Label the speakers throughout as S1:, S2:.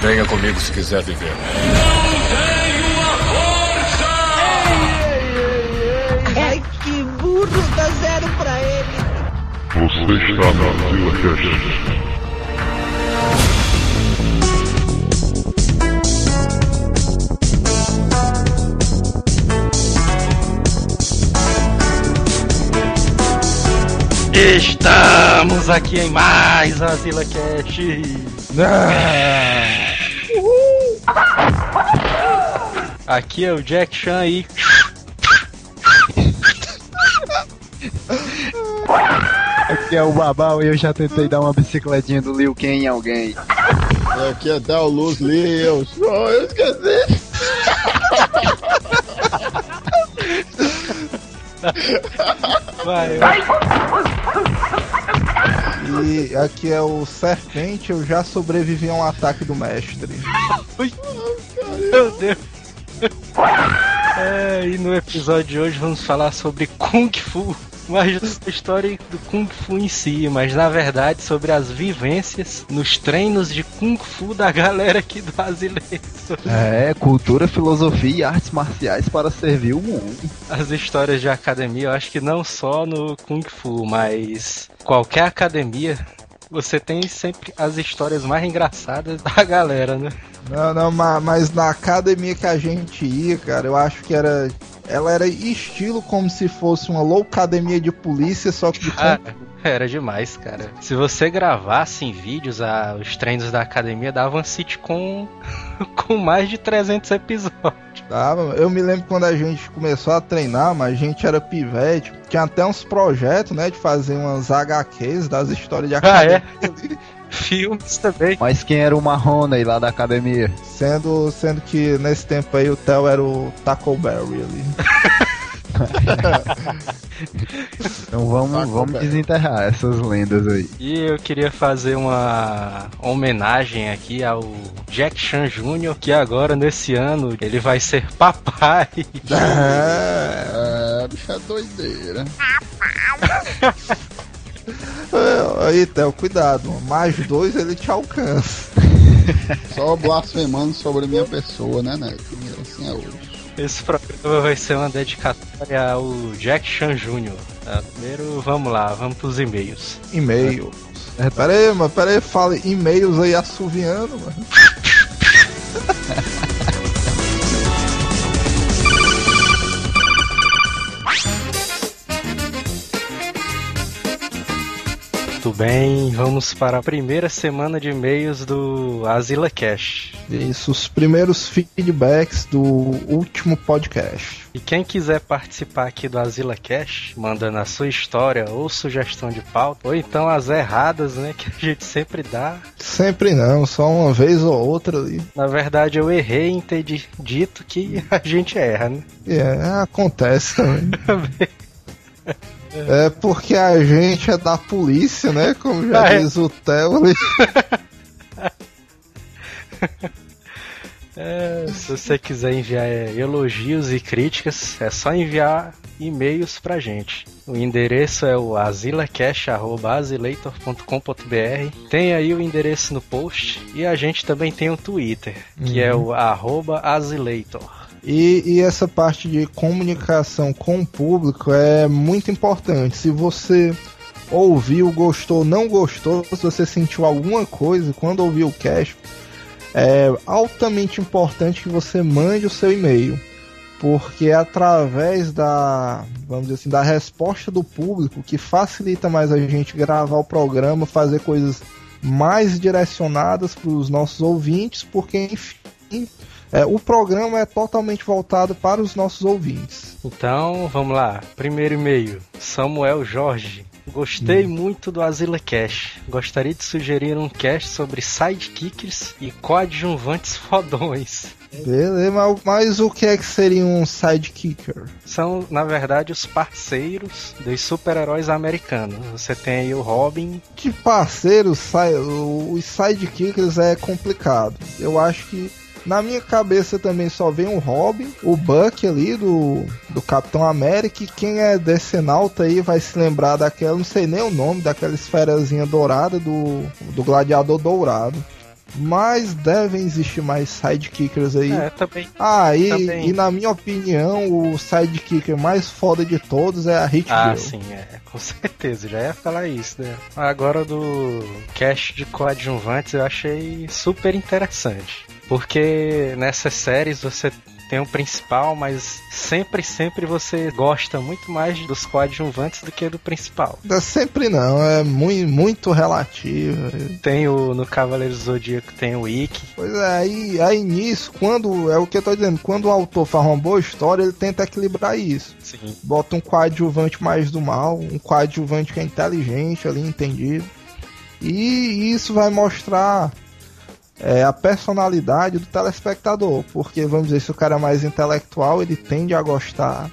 S1: Venha comigo se quiser viver.
S2: Ai, que burro, dá zero pra ele.
S3: Você está na Zila Cast.
S4: Estamos aqui em mais a Zila Cash. Aqui é o Jack Chan aí.
S5: Aqui é o Babau e eu já tentei dar uma bicicletinha do Liu Kang em alguém.
S6: Aqui é Del Luz Leos. Oh, eu esqueci.
S4: Vai, vai.
S7: E aqui é o Serpente, eu já sobrevivi a um ataque do mestre.
S4: Meu Deus. É, e no episódio de hoje vamos falar sobre Kung Fu. Mas a história do Kung Fu em si, mas na verdade sobre as vivências nos treinos de Kung Fu da galera aqui do Brasileiro.
S5: É, cultura, filosofia e artes marciais para servir o mundo.
S4: As histórias de academia, eu acho que não só no Kung Fu, mas qualquer academia, você tem sempre as histórias mais engraçadas da galera, né?
S7: Não, não, ma- mas na academia que a gente ia, cara, eu acho que era. Ela era estilo como se fosse uma loucademia de polícia, só que de
S4: Ah, era demais, cara. Se você gravasse em vídeos ah, os treinos da academia, dava um sitcom com mais de 300 episódios.
S7: Tava. Eu me lembro quando a gente começou a treinar, mas a gente era pivete. Tinha até uns projetos, né, de fazer umas HQs das histórias de
S4: Ah,
S7: academia.
S4: é? Filmes também.
S5: Mas quem era o Marrone aí lá da academia?
S7: Sendo, sendo que nesse tempo aí o Theo era o Taco Berry ali.
S5: Então vamos, vamos desenterrar essas lendas aí.
S4: E eu queria fazer uma homenagem aqui ao Jack Chan Jr., que agora, nesse ano, ele vai ser papai.
S6: É, bicho é doideira.
S7: É, Aí, Theo, cuidado. Mais dois ele te alcança.
S6: Só blasfemando sobre minha pessoa, né, Neto? Assim é hoje.
S4: Esse programa vai ser uma dedicatória ao Jack Chan Jr. Tá? Primeiro, vamos lá, vamos pros e-mails.
S7: E-mail. Pera aí, mano, pera aí, fala e-mails aí assoviando, mano.
S4: Muito bem, vamos para a primeira semana de e-mails do Azila Cash.
S7: Isso, os primeiros feedbacks do último podcast.
S4: E quem quiser participar aqui do Azila Cash, mandando a sua história ou sugestão de pauta, ou então as erradas, né, que a gente sempre dá.
S7: Sempre não, só uma vez ou outra ali.
S4: Na verdade, eu errei em ter di- dito que a gente erra, né?
S7: É, acontece também. É porque a gente é da polícia, né? Como já
S4: é.
S7: diz o Theo ali.
S4: É, se você quiser enviar é, elogios e críticas, é só enviar e-mails pra gente. O endereço é o azilacash.azileitor.com.br. Tem aí o endereço no post. E a gente também tem um Twitter, que é o arroba azileitor.
S7: E, e essa parte de comunicação com o público é muito importante. Se você ouviu, gostou, não gostou, se você sentiu alguma coisa quando ouviu o cast, é altamente importante que você mande o seu e-mail. Porque é através da, vamos assim, da resposta do público que facilita mais a gente gravar o programa, fazer coisas mais direcionadas para os nossos ouvintes, porque enfim, é, o programa é totalmente voltado para os nossos ouvintes.
S4: Então, vamos lá. Primeiro e-mail. Samuel Jorge. Gostei muito do Azila Cash. Gostaria de sugerir um cast sobre sidekicks e coadjuvantes fodões.
S7: Beleza, mas, mas o que é que seria um sidekicker?
S4: São, na verdade, os parceiros dos super-heróis americanos. Você tem aí o Robin.
S7: De parceiros, sai- os sidekickers é complicado. Eu acho que na minha cabeça também só vem o Robin, o Buck ali do, do Capitão América. E quem é decenalta aí vai se lembrar daquela, não sei nem o nome, daquela esferazinha dourada do, do Gladiador Dourado. mas devem existir mais sidekickers aí.
S4: É, também.
S7: Ah, e,
S4: Também.
S7: e na minha opinião, o sidekicker mais foda de todos é a Hit
S4: Ah,
S7: Girl.
S4: sim, é, com certeza, já ia falar isso, né? Agora do cast de coadjuvantes eu achei super interessante. Porque nessas séries você tem o principal, mas sempre, sempre você gosta muito mais dos coadjuvantes do que do principal.
S7: É Sempre não, é muito, muito relativo.
S4: Tem o no Cavaleiro do Zodíaco tem o Ikki.
S7: Pois é, aí, aí nisso, quando. É o que eu tô dizendo, quando o autor faz uma boa história, ele tenta equilibrar isso.
S4: Sim.
S7: Bota um coadjuvante mais do mal, um coadjuvante que é inteligente ali, entendido. E isso vai mostrar é, a personalidade do telespectador. Porque, vamos dizer, se o cara é mais intelectual, ele tende a gostar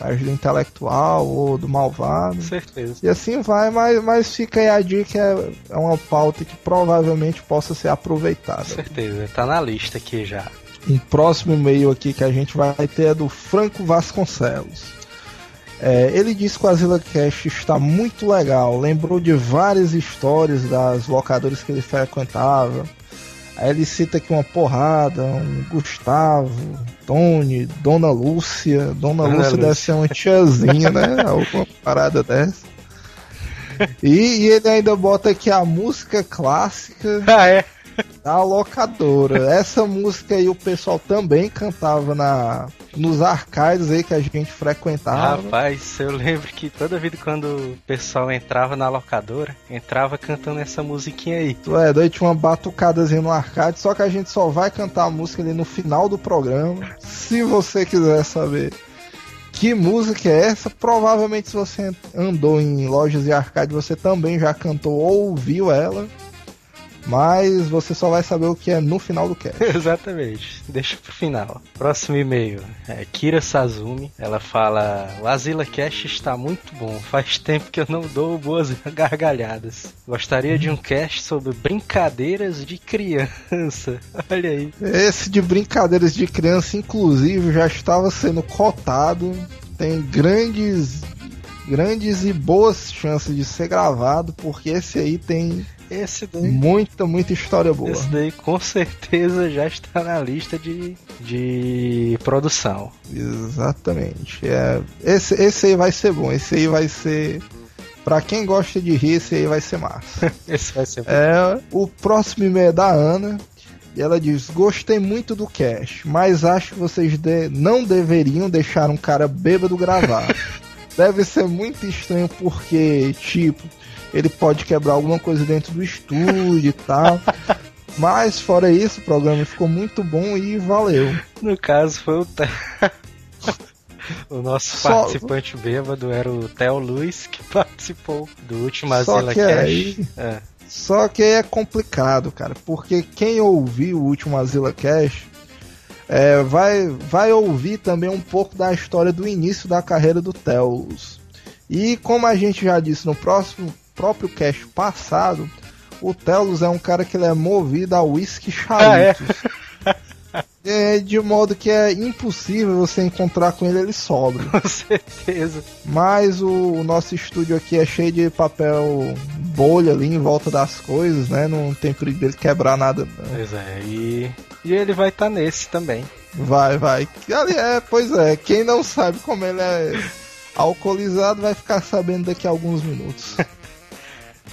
S7: mais do intelectual ou do malvado.
S4: Com certeza.
S7: E assim vai, mas, mas fica aí a dica, é, é uma pauta que provavelmente possa ser aproveitada.
S4: Com certeza, tá na lista aqui já.
S7: Um próximo e-mail aqui que a gente vai ter é do Franco Vasconcelos. É, ele disse que o Azila Cash está muito legal, lembrou de várias histórias das locadoras que ele frequentava. Aí ele cita aqui uma porrada, um Gustavo, Tony, Dona Lúcia. Dona,
S4: Dona
S7: Lúcia deve
S4: Lúcia.
S7: ser uma tiazinha, né? Alguma parada dessa. E, e ele ainda bota aqui a música clássica
S4: Ah, é?
S7: da locadora. Essa música aí o pessoal também cantava na nos arcades aí que a gente frequentava.
S4: Rapaz, eu lembro que toda vida quando o pessoal entrava na locadora, entrava cantando essa musiquinha aí.
S7: Tu é doido, tinha uma batucadazinha no arcade, só que a gente só vai cantar a música ali no final do programa. Se você quiser saber que música é essa, provavelmente se você andou em lojas de arcade, você também já cantou ou ouviu ela. Mas você só vai saber o que é no final do cast.
S4: Exatamente. Deixa pro final. Próximo e-mail. É Kira Sazumi. Ela fala: O Azila Cast está muito bom. Faz tempo que eu não dou boas gargalhadas. Gostaria de um cast sobre brincadeiras de criança. Olha aí.
S7: Esse de brincadeiras de criança, inclusive, já estava sendo cotado. Tem grandes, grandes e boas chances de ser gravado, porque esse aí tem
S4: Esse daí.
S7: muita, muita história boa.
S4: Esse daí com certeza já está na lista de, de produção.
S7: Exatamente. É, esse, esse aí vai ser bom. Esse aí vai ser. Pra quem gosta de rir, esse aí vai ser massa.
S4: Esse vai ser
S7: É, o próximo e-mail é da Ana. E ela diz: Gostei muito do cast, mas acho que vocês de- não deveriam deixar um cara bêbado gravar. Deve ser muito estranho porque, tipo, ele pode quebrar alguma coisa dentro do estúdio e tal. Mas fora isso, o programa ficou muito bom e valeu.
S4: No caso, foi o Theo. O nosso
S7: Só-
S4: participante bêbado era o Theo Luiz, que participou do último Azila Cash.
S7: aí-
S4: É.
S7: Só que aí é complicado, cara, porque quem ouviu o último Azila Cash é, vai, vai ouvir também um pouco da história do início da carreira do Telos. E como a gente já disse no próximo próprio cast passado, o Telos é um cara que ele é movido a whisky charutos. É, de modo que é impossível você encontrar com ele ele sóbrio.
S4: Com certeza.
S7: Mas o, o nosso estúdio aqui é cheio de papel bolha ali em volta das coisas, né? Não tem perigo dele quebrar nada. não.
S4: Pois é, e, e ele vai estar nesse também.
S7: Vai, vai. Ali é, pois é, quem não sabe como ele é alcoolizado vai ficar sabendo daqui a alguns minutos.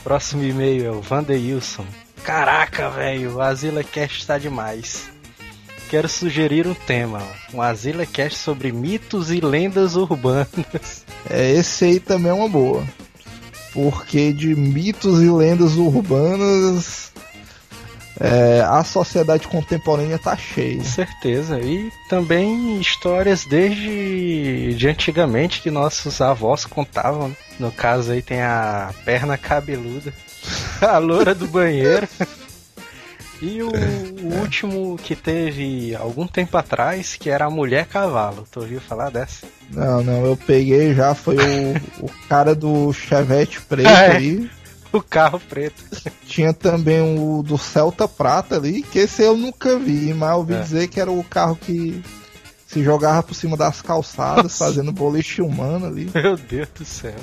S4: Próximo e-mail é o Vandeilson. Caraca, velho, o Azila Cast está demais. Quero sugerir um tema, um Azila Cast sobre mitos e lendas urbanas.
S7: É, esse aí também é uma boa. Porque de mitos e lendas urbanas é, a sociedade contemporânea tá cheia.
S4: Com certeza. E também histórias desde de antigamente que nossos avós contavam. No caso aí tem a perna cabeluda, a loura do banheiro. E o, o último que teve algum tempo atrás, que era a mulher cavalo. Tu ouviu falar dessa?
S7: Não, não, eu peguei já, foi o, o cara do Chevette preto
S4: é?
S7: aí.
S4: O carro preto.
S7: Tinha também o do Celta Prata ali, que esse eu nunca vi, mas ouvi
S4: É.
S7: dizer que era o carro que se jogava por cima das calçadas,
S4: Nossa.
S7: fazendo boliche humano ali.
S4: Meu Deus do céu.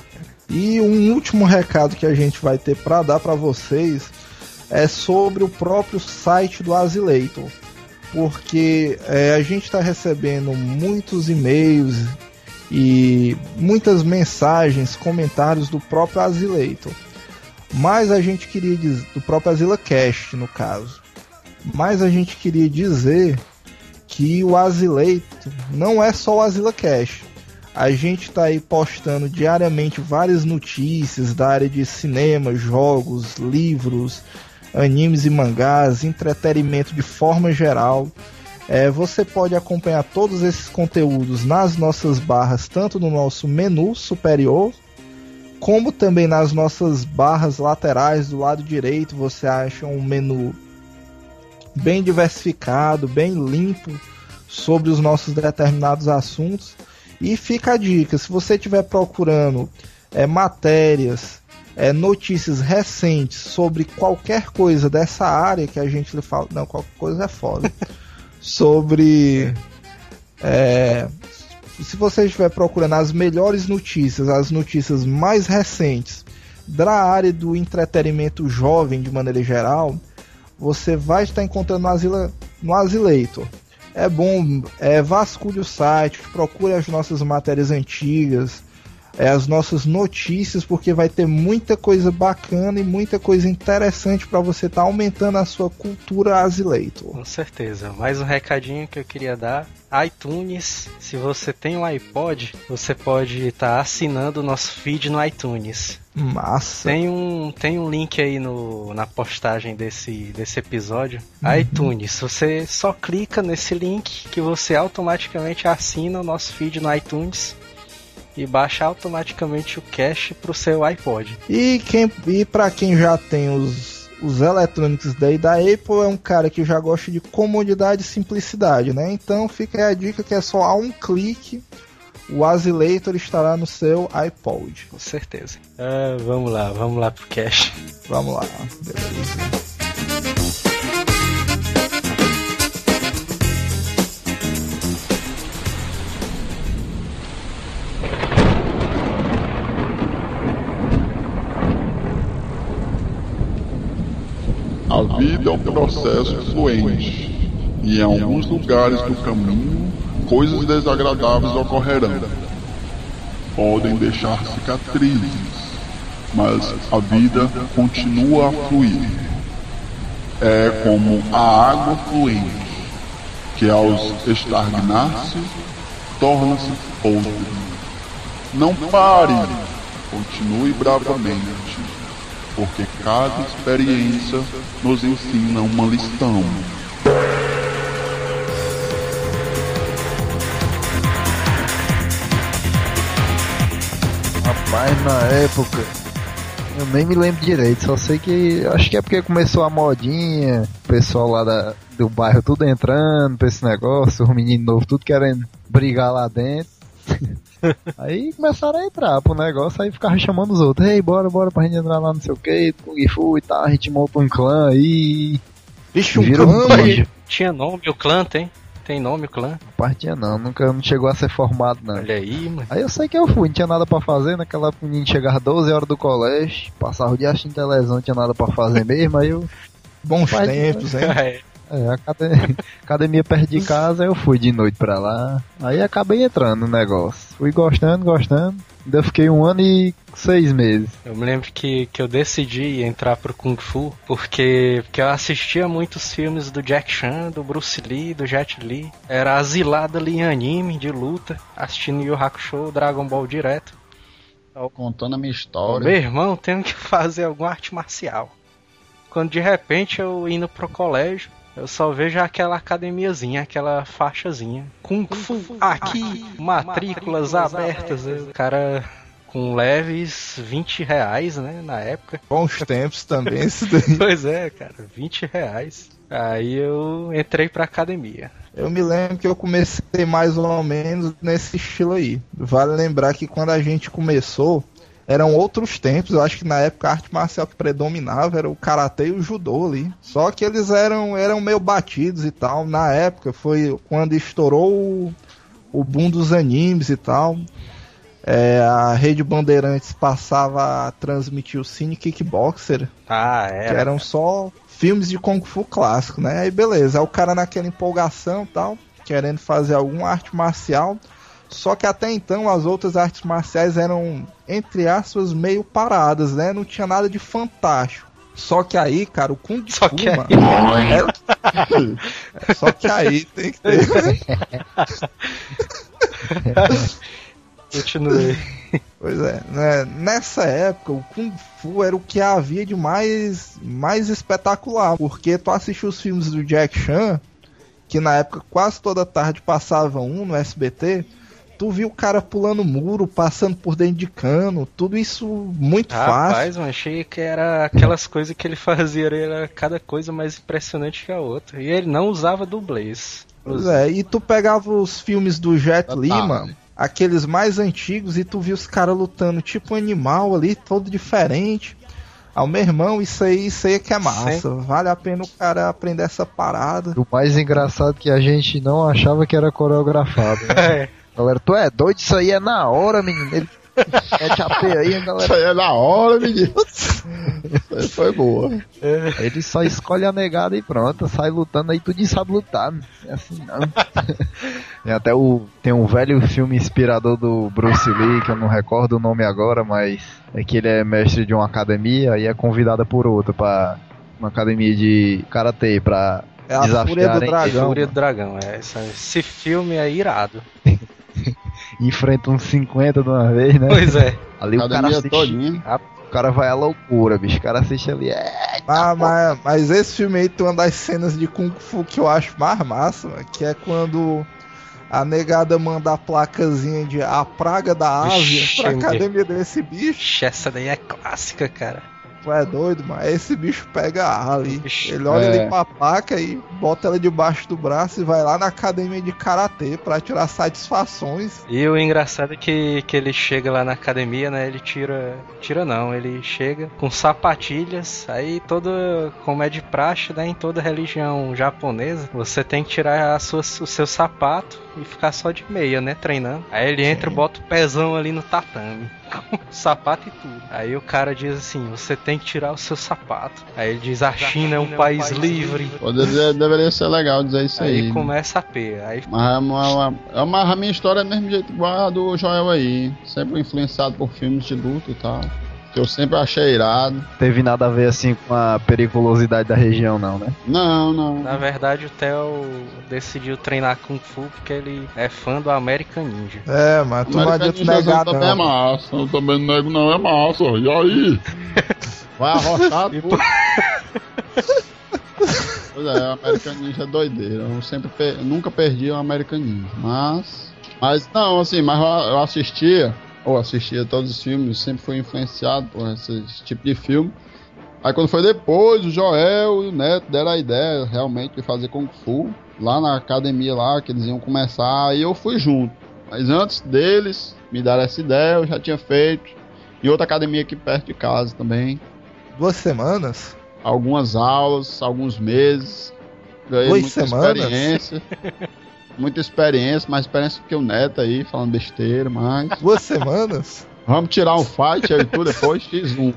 S7: E um último recado que a gente vai ter pra dar pra vocês é sobre o próprio site do Azileitor. Porque é, a gente está recebendo muitos e-mails e muitas mensagens, comentários do próprio Azileitor. Mas a gente queria dizer, do próprio AsilaCast no caso. Mas a gente queria dizer que o Azileitor não é só o AsilaCast. A gente está aí postando diariamente várias notícias da área de cinema, jogos, livros, animes e mangás, entretenimento de forma geral. É, você pode acompanhar todos esses conteúdos nas nossas barras, tanto no nosso menu superior, como também nas nossas barras laterais do lado direito. Você acha um menu bem diversificado, bem limpo sobre os nossos determinados assuntos. E fica a dica: se você estiver procurando é, matérias, é, notícias recentes sobre qualquer coisa dessa área que a gente lhe fala, não, qualquer coisa é foda. sobre. É, se você estiver procurando as melhores notícias, as notícias mais recentes da área do entretenimento jovem de maneira geral, você vai estar encontrando no, Asila, no. É bom, é, vasculhe o site, procure as nossas matérias antigas, é, as nossas notícias, porque vai ter muita coisa bacana e muita coisa interessante para você estar tá aumentando a sua cultura asileito.
S4: Com certeza. Mais um recadinho que eu queria dar. iTunes, se você tem um iPod, você pode estar tá assinando o nosso feed no iTunes.
S7: Massa.
S4: Tem um, tem um link aí no, na postagem desse, desse episódio. Uhum. iTunes. Você só clica nesse link que você automaticamente assina o nosso feed no iTunes e baixa automaticamente o cache pro seu iPod.
S7: E quem e para quem já tem os os eletrônicos daí da Apple é um cara que já gosta de comodidade e simplicidade, né? Então fica aí a dica que é só a um clique o Asilator estará no seu iPod.
S4: Com certeza. Ah, vamos lá, vamos lá pro cache.
S7: Vamos lá, beleza.
S3: Um processo fluente, e em alguns lugares do caminho, coisas desagradáveis ocorrerão. Podem deixar cicatrizes, mas a vida continua a fluir. É como a água fluente, que ao estagnar-se, torna-se podre. Não pare, continue bravamente porque cada experiência nos ensina uma lição.
S5: Rapaz, na época, eu nem me lembro direito, só sei que acho que é porque começou a modinha, o pessoal lá da, do bairro tudo entrando pra esse negócio, os meninos novos tudo querendo brigar lá dentro. aí começaram a entrar pro negócio, aí ficavam chamando os outros, ei, bora, bora pra gente entrar lá não sei o que, Kung Fu e tal, a gente monta um clã aí.
S7: Vixe, um clã,
S4: um Tinha nome, o clã tem. Tem nome o clã?
S5: Partia não, nunca não chegou a ser formado não.
S4: Olha aí, mano.
S5: Aí eu sei que eu fui, não tinha nada pra fazer, naquela época o menino chegava 12 horas do colégio, passava o dia assistindo televisão, não tinha nada pra fazer mesmo, aí eu...
S7: Bons tempos, hein?
S5: é. A academia, academia perto de casa, eu fui de noite pra lá. Aí acabei entrando no negócio. Fui gostando, gostando. Ainda fiquei um ano e seis meses.
S4: Eu me lembro que, que eu decidi entrar pro Kung Fu porque, porque eu assistia muitos filmes do Jack Chan, do Bruce Lee, do Jet Li. Era asilado ali em anime, de luta, assistindo Yu Hakusho, Dragon Ball direto.
S6: Contando a minha história.
S4: Meu irmão, tenho que fazer alguma arte marcial. Quando de repente eu indo pro colégio, eu só vejo aquela academiazinha, aquela faixazinha. Kung Fu aqui, matrículas abertas. O cara com leves 20 reais, né, na época.
S7: Bons tempos também esse daí.
S4: pois é, cara, 20 reais. Aí eu entrei pra academia.
S7: Eu me lembro que eu comecei mais ou menos nesse estilo aí. Vale lembrar que quando a gente começou, eram outros tempos. Eu acho que na época a arte marcial que predominava era o karatê e o judô ali. Só que eles eram, eram meio batidos e tal. Na época foi quando estourou o, o boom dos animes e tal. É, a Rede Bandeirantes passava a transmitir o Cine Kickboxer.
S4: Ah, é.
S7: Que eram só filmes de Kung Fu clássico, né? Aí beleza, aí o cara naquela empolgação tal, querendo fazer alguma arte marcial. Só que até então as outras artes marciais eram, entre aspas, meio paradas, né? Não tinha nada de fantástico. Só que aí, cara, o Kung
S4: Só
S7: Fu,
S4: que aí.
S7: mano, é- Só que aí tem que ter.
S4: Continue.
S7: Pois é, né? nessa época o Kung Fu era o que havia de mais, mais espetacular, porque tu assistiu os filmes do Jack Chan, que na época quase toda tarde passava um no SBT, tu viu o cara pulando muro, passando por dentro de cano, tudo isso muito fácil.
S4: Rapaz, mano, achei que era aquelas coisas que ele fazia, era cada coisa mais impressionante que a outra. E ele não usava dublês.
S7: Pois é, e tu pegava os filmes do Jet
S6: Tá,
S7: Li,
S6: tá.
S7: mano, aqueles mais antigos, e tu viu os caras lutando tipo um animal ali, todo diferente. Ah, meu irmão, isso aí, isso aí é que é massa. Vale a pena o cara aprender essa parada.
S5: O mais engraçado é que a gente não achava que era coreografado. Né?
S4: É.
S5: Galera, tu é doido? Isso aí é na hora, menino. Ele mete a pé aí,
S6: Isso
S5: galera.
S6: aí é da hora, menino. Isso aí foi boa.
S5: Ele só escolhe a negada e pronto, sai lutando aí, tu sabe lutar. Não é assim não. tem até o. Tem um velho filme inspirador do Bruce Lee, que eu não recordo o nome agora, mas é que ele é mestre de uma academia e é convidado por outro pra uma academia de karatê pra
S7: É a Fúria do Dragão.
S4: Fúria do Dragão, é. Esse, esse filme é irado.
S5: enfrenta uns 50 de uma vez, né?
S4: Pois é.
S5: Ali o cara assiste,
S6: todinha.
S5: o cara vai à loucura, bicho. O cara assiste ali, é.
S7: Ah, mas, mas esse filme aí tem uma das cenas de Kung Fu que eu acho mais massa, mano, que é quando a negada manda a placazinha de a praga da Ásia
S4: Vixe,
S7: pra academia desse bicho.
S4: Ixi, essa daí é clássica, cara.
S7: Tu é doido, mano. Esse bicho pega a ali. Ele olha
S6: é.
S7: ali pra placa e bota ela debaixo do braço e vai lá na academia de karatê pra tirar satisfações.
S4: E o engraçado é que, que ele chega lá na academia, né? Ele tira. Tira não, ele chega com sapatilhas. Aí toda. Como é de praxe, né? Em toda religião japonesa, você tem que tirar sua, o seu sapato e ficar só de meia, né? Treinando. Aí ele entra e bota o pezão ali no tatame. Com sapato e tudo. Aí o cara diz assim: você tem que tirar o seu sapato. Aí ele diz: a China é um país livre.
S6: Poderia, deveria ser legal dizer isso aí.
S4: Aí começa a P. Aí
S6: Mas é é a minha história é do mesmo jeito igual a do Joel aí. Sempre influenciado por filmes de luta e tal. Que eu sempre achei irado.
S5: Teve nada a ver assim com a periculosidade da região, não, né?
S6: Não, não.
S4: Na verdade, o Theo decidiu treinar Kung Fu porque ele é fã do American Ninja.
S7: É, mas tu não adianta negar,
S6: também é
S7: não.
S6: massa.
S3: Eu também não nego não, é massa. E aí?
S6: Vai arrochar tudo. Pois é, o American Ninja é doideira. Eu sempre per- eu nunca perdi o American Ninja. Mas. Mas não, assim, mas eu assistia, ou assistia todos os filmes, sempre fui influenciado por esse, tipo de filme. Aí quando foi depois, o Joel e o Neto deram a ideia realmente de fazer Kung Fu. Lá na academia lá, que eles iam começar, aí eu fui junto. Mas antes deles me dar essa ideia, eu já tinha feito. Em outra academia aqui perto de casa também
S7: Duas semanas?
S6: algumas aulas, alguns meses. Ganhei
S7: Duas
S6: muita
S7: semanas?
S6: experiência. muita experiência, mais experiência que o Neto aí, falando besteira, mas.
S7: Duas semanas?
S6: Vamos tirar um fight aí tu depois, X1.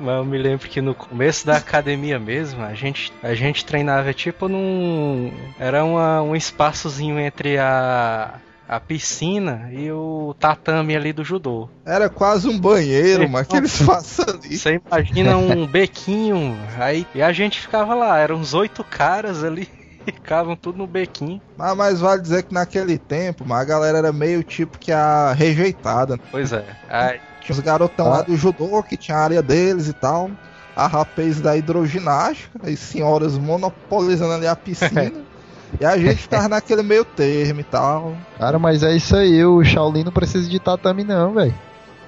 S4: Mas eu me lembro que no começo da academia mesmo, a gente, a gente treinava tipo num. Era uma, um espaçozinho entre a, a piscina e o tatame ali do judô.
S7: Era quase um banheiro, mas que eles façam ali.
S4: Você imagina um bequinho, aí e a gente ficava lá, eram uns oito caras ali, ficavam tudo no bequinho.
S7: Mas, mas vale dizer que naquele tempo, a galera era meio tipo que a rejeitada. né?
S4: Pois é. Aí,
S7: Tinha os garotão lá do judô, que tinha a área deles e tal. A rapaz da hidroginástica, as senhoras monopolizando ali a piscina. e a gente ficava naquele meio termo e tal.
S5: Cara, mas é isso aí, o Shaolin não precisa de tatame não, velho.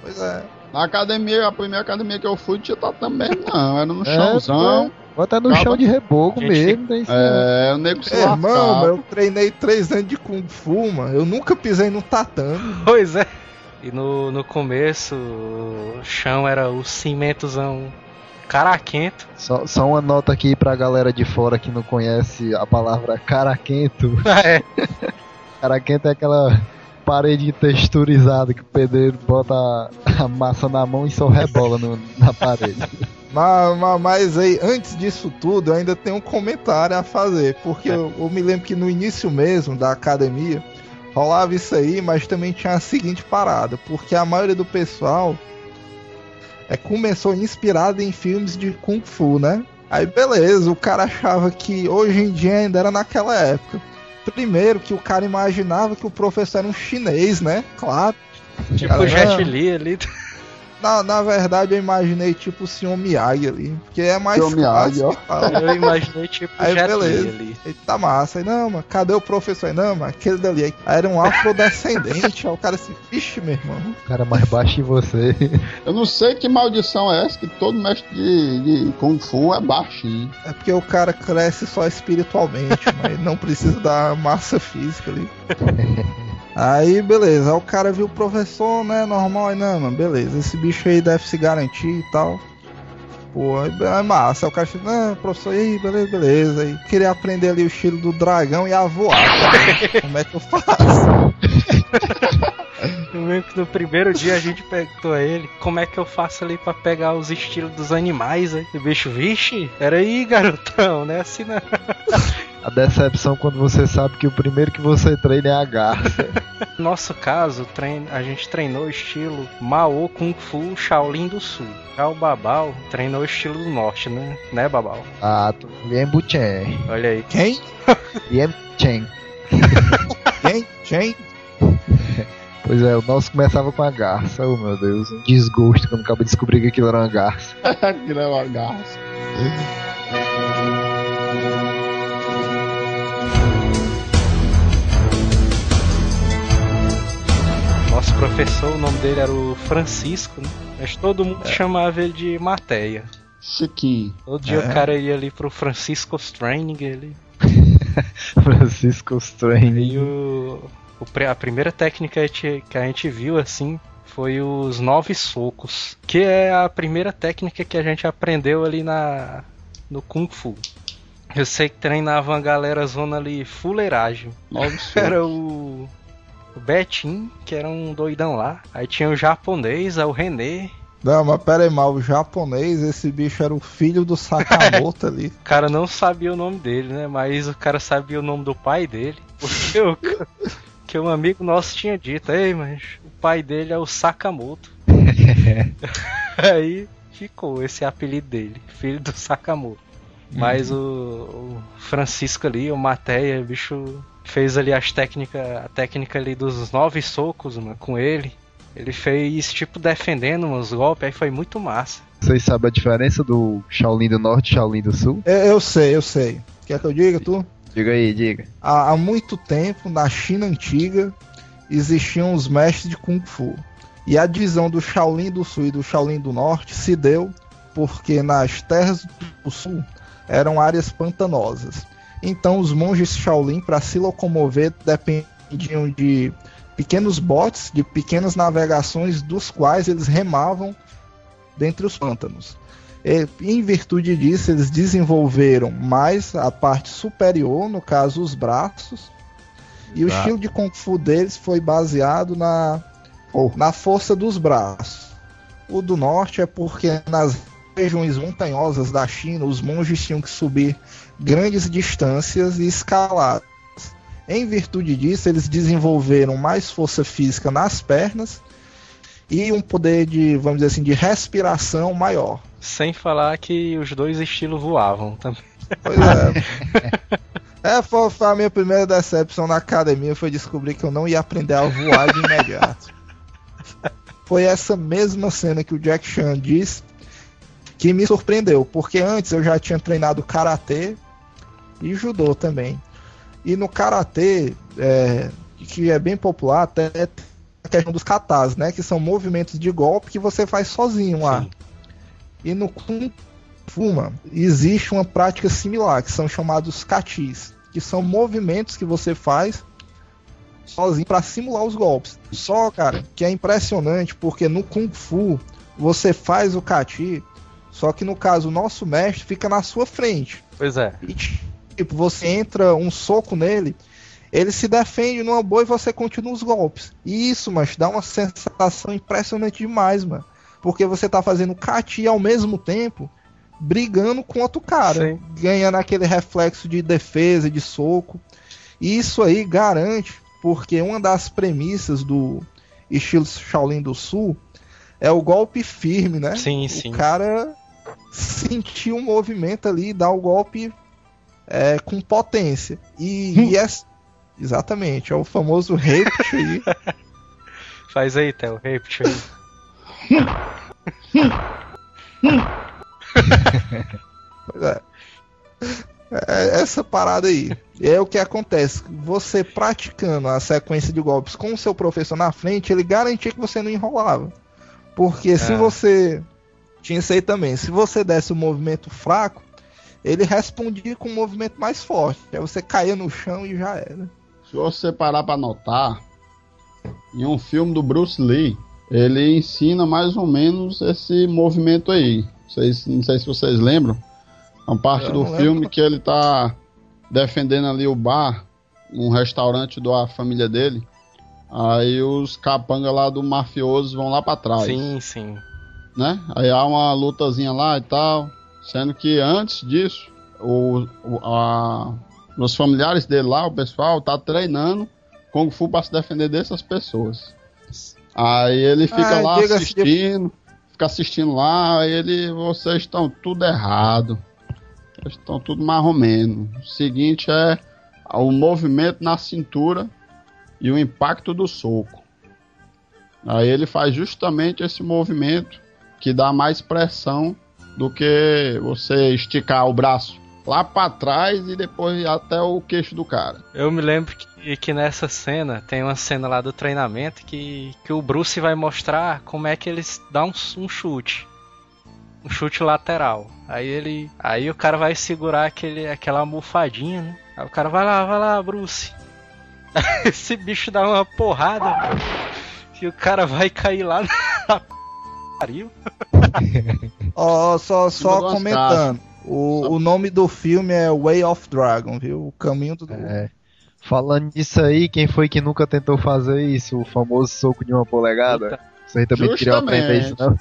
S7: Pois é.
S6: Na academia, a primeira academia que eu fui, tinha tatame mesmo, não. Era no
S5: É,
S6: chãozão.
S5: Bota no
S6: Acaba-
S5: chão de reboco
S4: Gente,
S5: mesmo, tem não.
S6: É, o nego se
S7: irmão,
S6: lascava.
S7: eu treinei três anos de Kung Fu, mano. Eu nunca pisei no tatame.
S4: pois é. E no, no começo, o chão era o cimentozão caraquento.
S5: Só, só uma nota aqui pra galera de fora que não conhece a palavra caraquento.
S4: é.
S5: Caraquento é aquela parede texturizada que o pedreiro bota a, massa na mão e só rebola no- na parede.
S7: Mas, mas, mas aí, antes disso tudo, eu ainda tenho um comentário a fazer. Porque
S4: É.
S7: eu, eu me lembro que no início mesmo da academia rolava isso aí, mas também tinha a seguinte parada. Porque a maioria do pessoal é, começou inspirado em filmes de Kung Fu, né? Aí beleza, o cara achava que hoje em dia ainda era naquela época. Primeiro que o cara imaginava que o professor era um chinês, né? Claro.
S4: Tipo o Jet. Li ali.
S7: Na, na verdade, eu imaginei tipo o Sr. Miyagi ali. Porque é mais
S6: Sr. Miyagi,
S7: fácil.
S6: ó.
S4: Eu imaginei tipo o
S7: Aí,
S4: Jet
S7: beleza.
S4: Li ali.
S7: Ele tá massa. Aí, não, mano, cadê o professor? Aí, não, mano, aquele dali. Aí era um afrodescendente. aí o cara assim, vixe, meu irmão.
S5: O cara mais baixo que você.
S6: Eu não sei que maldição é essa que todo mestre de, de Kung Fu é baixinho.
S7: É porque o cara cresce só espiritualmente, mas não precisa da massa física ali. Aí, beleza. Aí o cara viu o professor, né? Normal. Aí, não, mano, beleza. Esse bicho aí deve se garantir e tal. Pô, aí é massa. Aí o cara chega, não, professor, aí, beleza, beleza. Aí queria aprender ali o estilo do dragão e a voar. cara. Como é que eu faço?
S4: Eu lembro que no primeiro dia a gente perguntou a ele como é que eu faço ali pra pegar os estilos dos animais aí. E o bicho, vixe, era aí, garotão, né? Assim não.
S5: A decepção quando você sabe que o primeiro que você treina é a garça.
S4: No nosso caso, trein- a gente treinou o estilo Mao Kung Fu Shaolin do Sul. Já o Babal treinou o estilo do Norte, né? Né, Babal?
S5: Ah, tu- Lien Buchen.
S4: Olha aí.
S7: Quem?
S5: Lien Chen.
S7: Quem? Quem?
S5: Pois é, o nosso começava com a garça. Oh meu Deus, um desgosto quando acabei de descobrir que aquilo era uma garça.
S6: que é uma garça.
S4: Nosso professor, o nome dele era o Francisco, né? Mas todo mundo chamava ele de Mateia.
S6: Chiquinho.
S4: Todo dia
S7: É.
S4: o cara ia ali pro Francisco's Training, ele.
S5: Francisco
S4: E
S5: Strange.
S4: o, o a primeira técnica que a gente- que a gente viu assim foi os nove socos, que é a primeira técnica que a gente aprendeu ali na no Kung Fu. Eu sei que treinava uma galera zona ali fuleiragem.
S6: Nove socos.
S4: Era o o Betim, que era um doidão lá. Aí tinha o japonês, o René.
S7: Não, mas pera aí, mal, o japonês, esse bicho era o filho do Sakamoto ali.
S4: O cara não sabia o nome dele, né? Mas o cara sabia o nome do pai dele. Porque o, que um amigo nosso tinha dito, ei, mas o pai dele é o Sakamoto. Aí ficou esse apelido dele, filho do Sakamoto. Mas o, o Francisco ali, o Mateia, o bicho fez ali as técnicas, a técnica ali dos nove socos, mano, com ele. Ele fez tipo defendendo uns golpes, aí foi muito massa.
S5: Vocês sabem a diferença do Shaolin do Norte e Shaolin do Sul?
S7: Eu, eu sei, eu sei. Quer que eu diga, tu?
S5: Diga aí, diga.
S7: Há, há muito tempo, na China antiga, existiam os mestres de Kung Fu. E a divisão do Shaolin do Sul e do Shaolin do Norte se deu porque nas terras do Sul eram áreas pantanosas. Então os monges Shaolin, para se locomover, dependiam de pequenos botes, de pequenas navegações, dos quais eles remavam dentre os pântanos. E, em virtude disso, eles desenvolveram mais a parte superior, no caso os braços, e o
S5: Exato.
S7: estilo de Kung Fu deles foi baseado na, ou, na força dos braços. O do norte é porque nas regiões montanhosas da China, os monges tinham que subir grandes distâncias e escalar. Em virtude disso, eles desenvolveram mais força física nas pernas e um poder de, vamos dizer assim, de respiração maior.
S4: Sem falar que os dois estilos voavam também.
S7: Pois é. É, foi, a minha primeira decepção na academia, foi descobrir que eu não ia aprender a voar de imediato. Foi essa mesma cena que o Jack Chan disse que me surpreendeu, porque antes eu já tinha treinado karatê e judô também. E no karatê, é, que é bem popular, até tem a questão dos katas, né, que são movimentos de golpe que você faz sozinho lá.
S4: Sim.
S7: E no Kung Fu, existe uma prática similar, que são chamados katis, que são movimentos que você faz sozinho para simular os golpes. Só, cara, que é impressionante, porque no Kung Fu você faz o kati, só que no caso o nosso mestre fica na sua frente.
S4: Pois é.
S7: E tipo, você entra um soco nele, ele se defende numa boa e você continua os golpes. E isso, mas dá uma sensação impressionante demais, mano. Porque você tá fazendo kati ao mesmo tempo brigando com outro cara,
S4: Sim.
S7: ganhando aquele reflexo de defesa, de soco. E isso aí garante, porque uma das premissas do estilo Shaolin do Sul é o golpe firme, né?
S4: Sim,
S7: o
S4: sim.
S7: cara sentir um movimento ali dar o golpe é, com potência. E, e é, exatamente, é o famoso repeat aí.
S4: Faz aí, Theo, repeat aí.
S7: Pois é. É essa parada aí. E é o que acontece. Você praticando a sequência de golpes com o seu professor na frente, ele garantia que você não enrolava. Porque se
S4: É.
S7: você. Tinha isso aí também. Se você desse um movimento fraco, ele respondia com um movimento mais forte. Aí você caía no chão e já era.
S6: Se você parar pra notar, em um filme do Bruce Lee, ele ensina mais ou menos esse movimento aí. Vocês, não sei se vocês lembram. É uma parte
S7: Eu
S6: do filme
S7: lembro.
S6: que ele tá defendendo ali o bar, um restaurante da família dele. Aí os capanga lá do mafioso vão lá pra trás
S4: Sim, sim.
S6: né? Aí há uma lutazinha lá e tal. Sendo que antes disso, o, a- os familiares dele lá, o pessoal, tá treinando Kung Fu pra se defender dessas pessoas. Aí ele fica
S7: Ah,
S6: lá assistindo, fica assistindo lá, aí ele, vocês estão tudo errado. Vocês estão tudo menos. O seguinte é o movimento na cintura e o impacto do soco. Aí ele faz justamente esse movimento que dá mais pressão do que você esticar o braço lá pra trás e depois até o queixo do cara.
S4: Eu me lembro que, que nessa cena, tem uma cena lá do treinamento que, que o Bruce vai mostrar como é que eles dão um, um chute. Um chute lateral. Aí ele. Aí o cara vai segurar aquele, aquela almofadinha, né? Aí o cara vai lá, vai lá, Bruce. Esse bicho dá uma porrada. E o cara vai cair lá na pariu.
S7: Ó, só,
S6: Cima
S7: só
S6: umas
S7: comentando. O,
S6: Só-
S7: o nome do filme é Way of Dragon, viu? O caminho do.
S5: É. Falando nisso aí, quem foi que nunca tentou fazer isso? O famoso soco de uma polegada? Isso aí também queria aprender isso, não?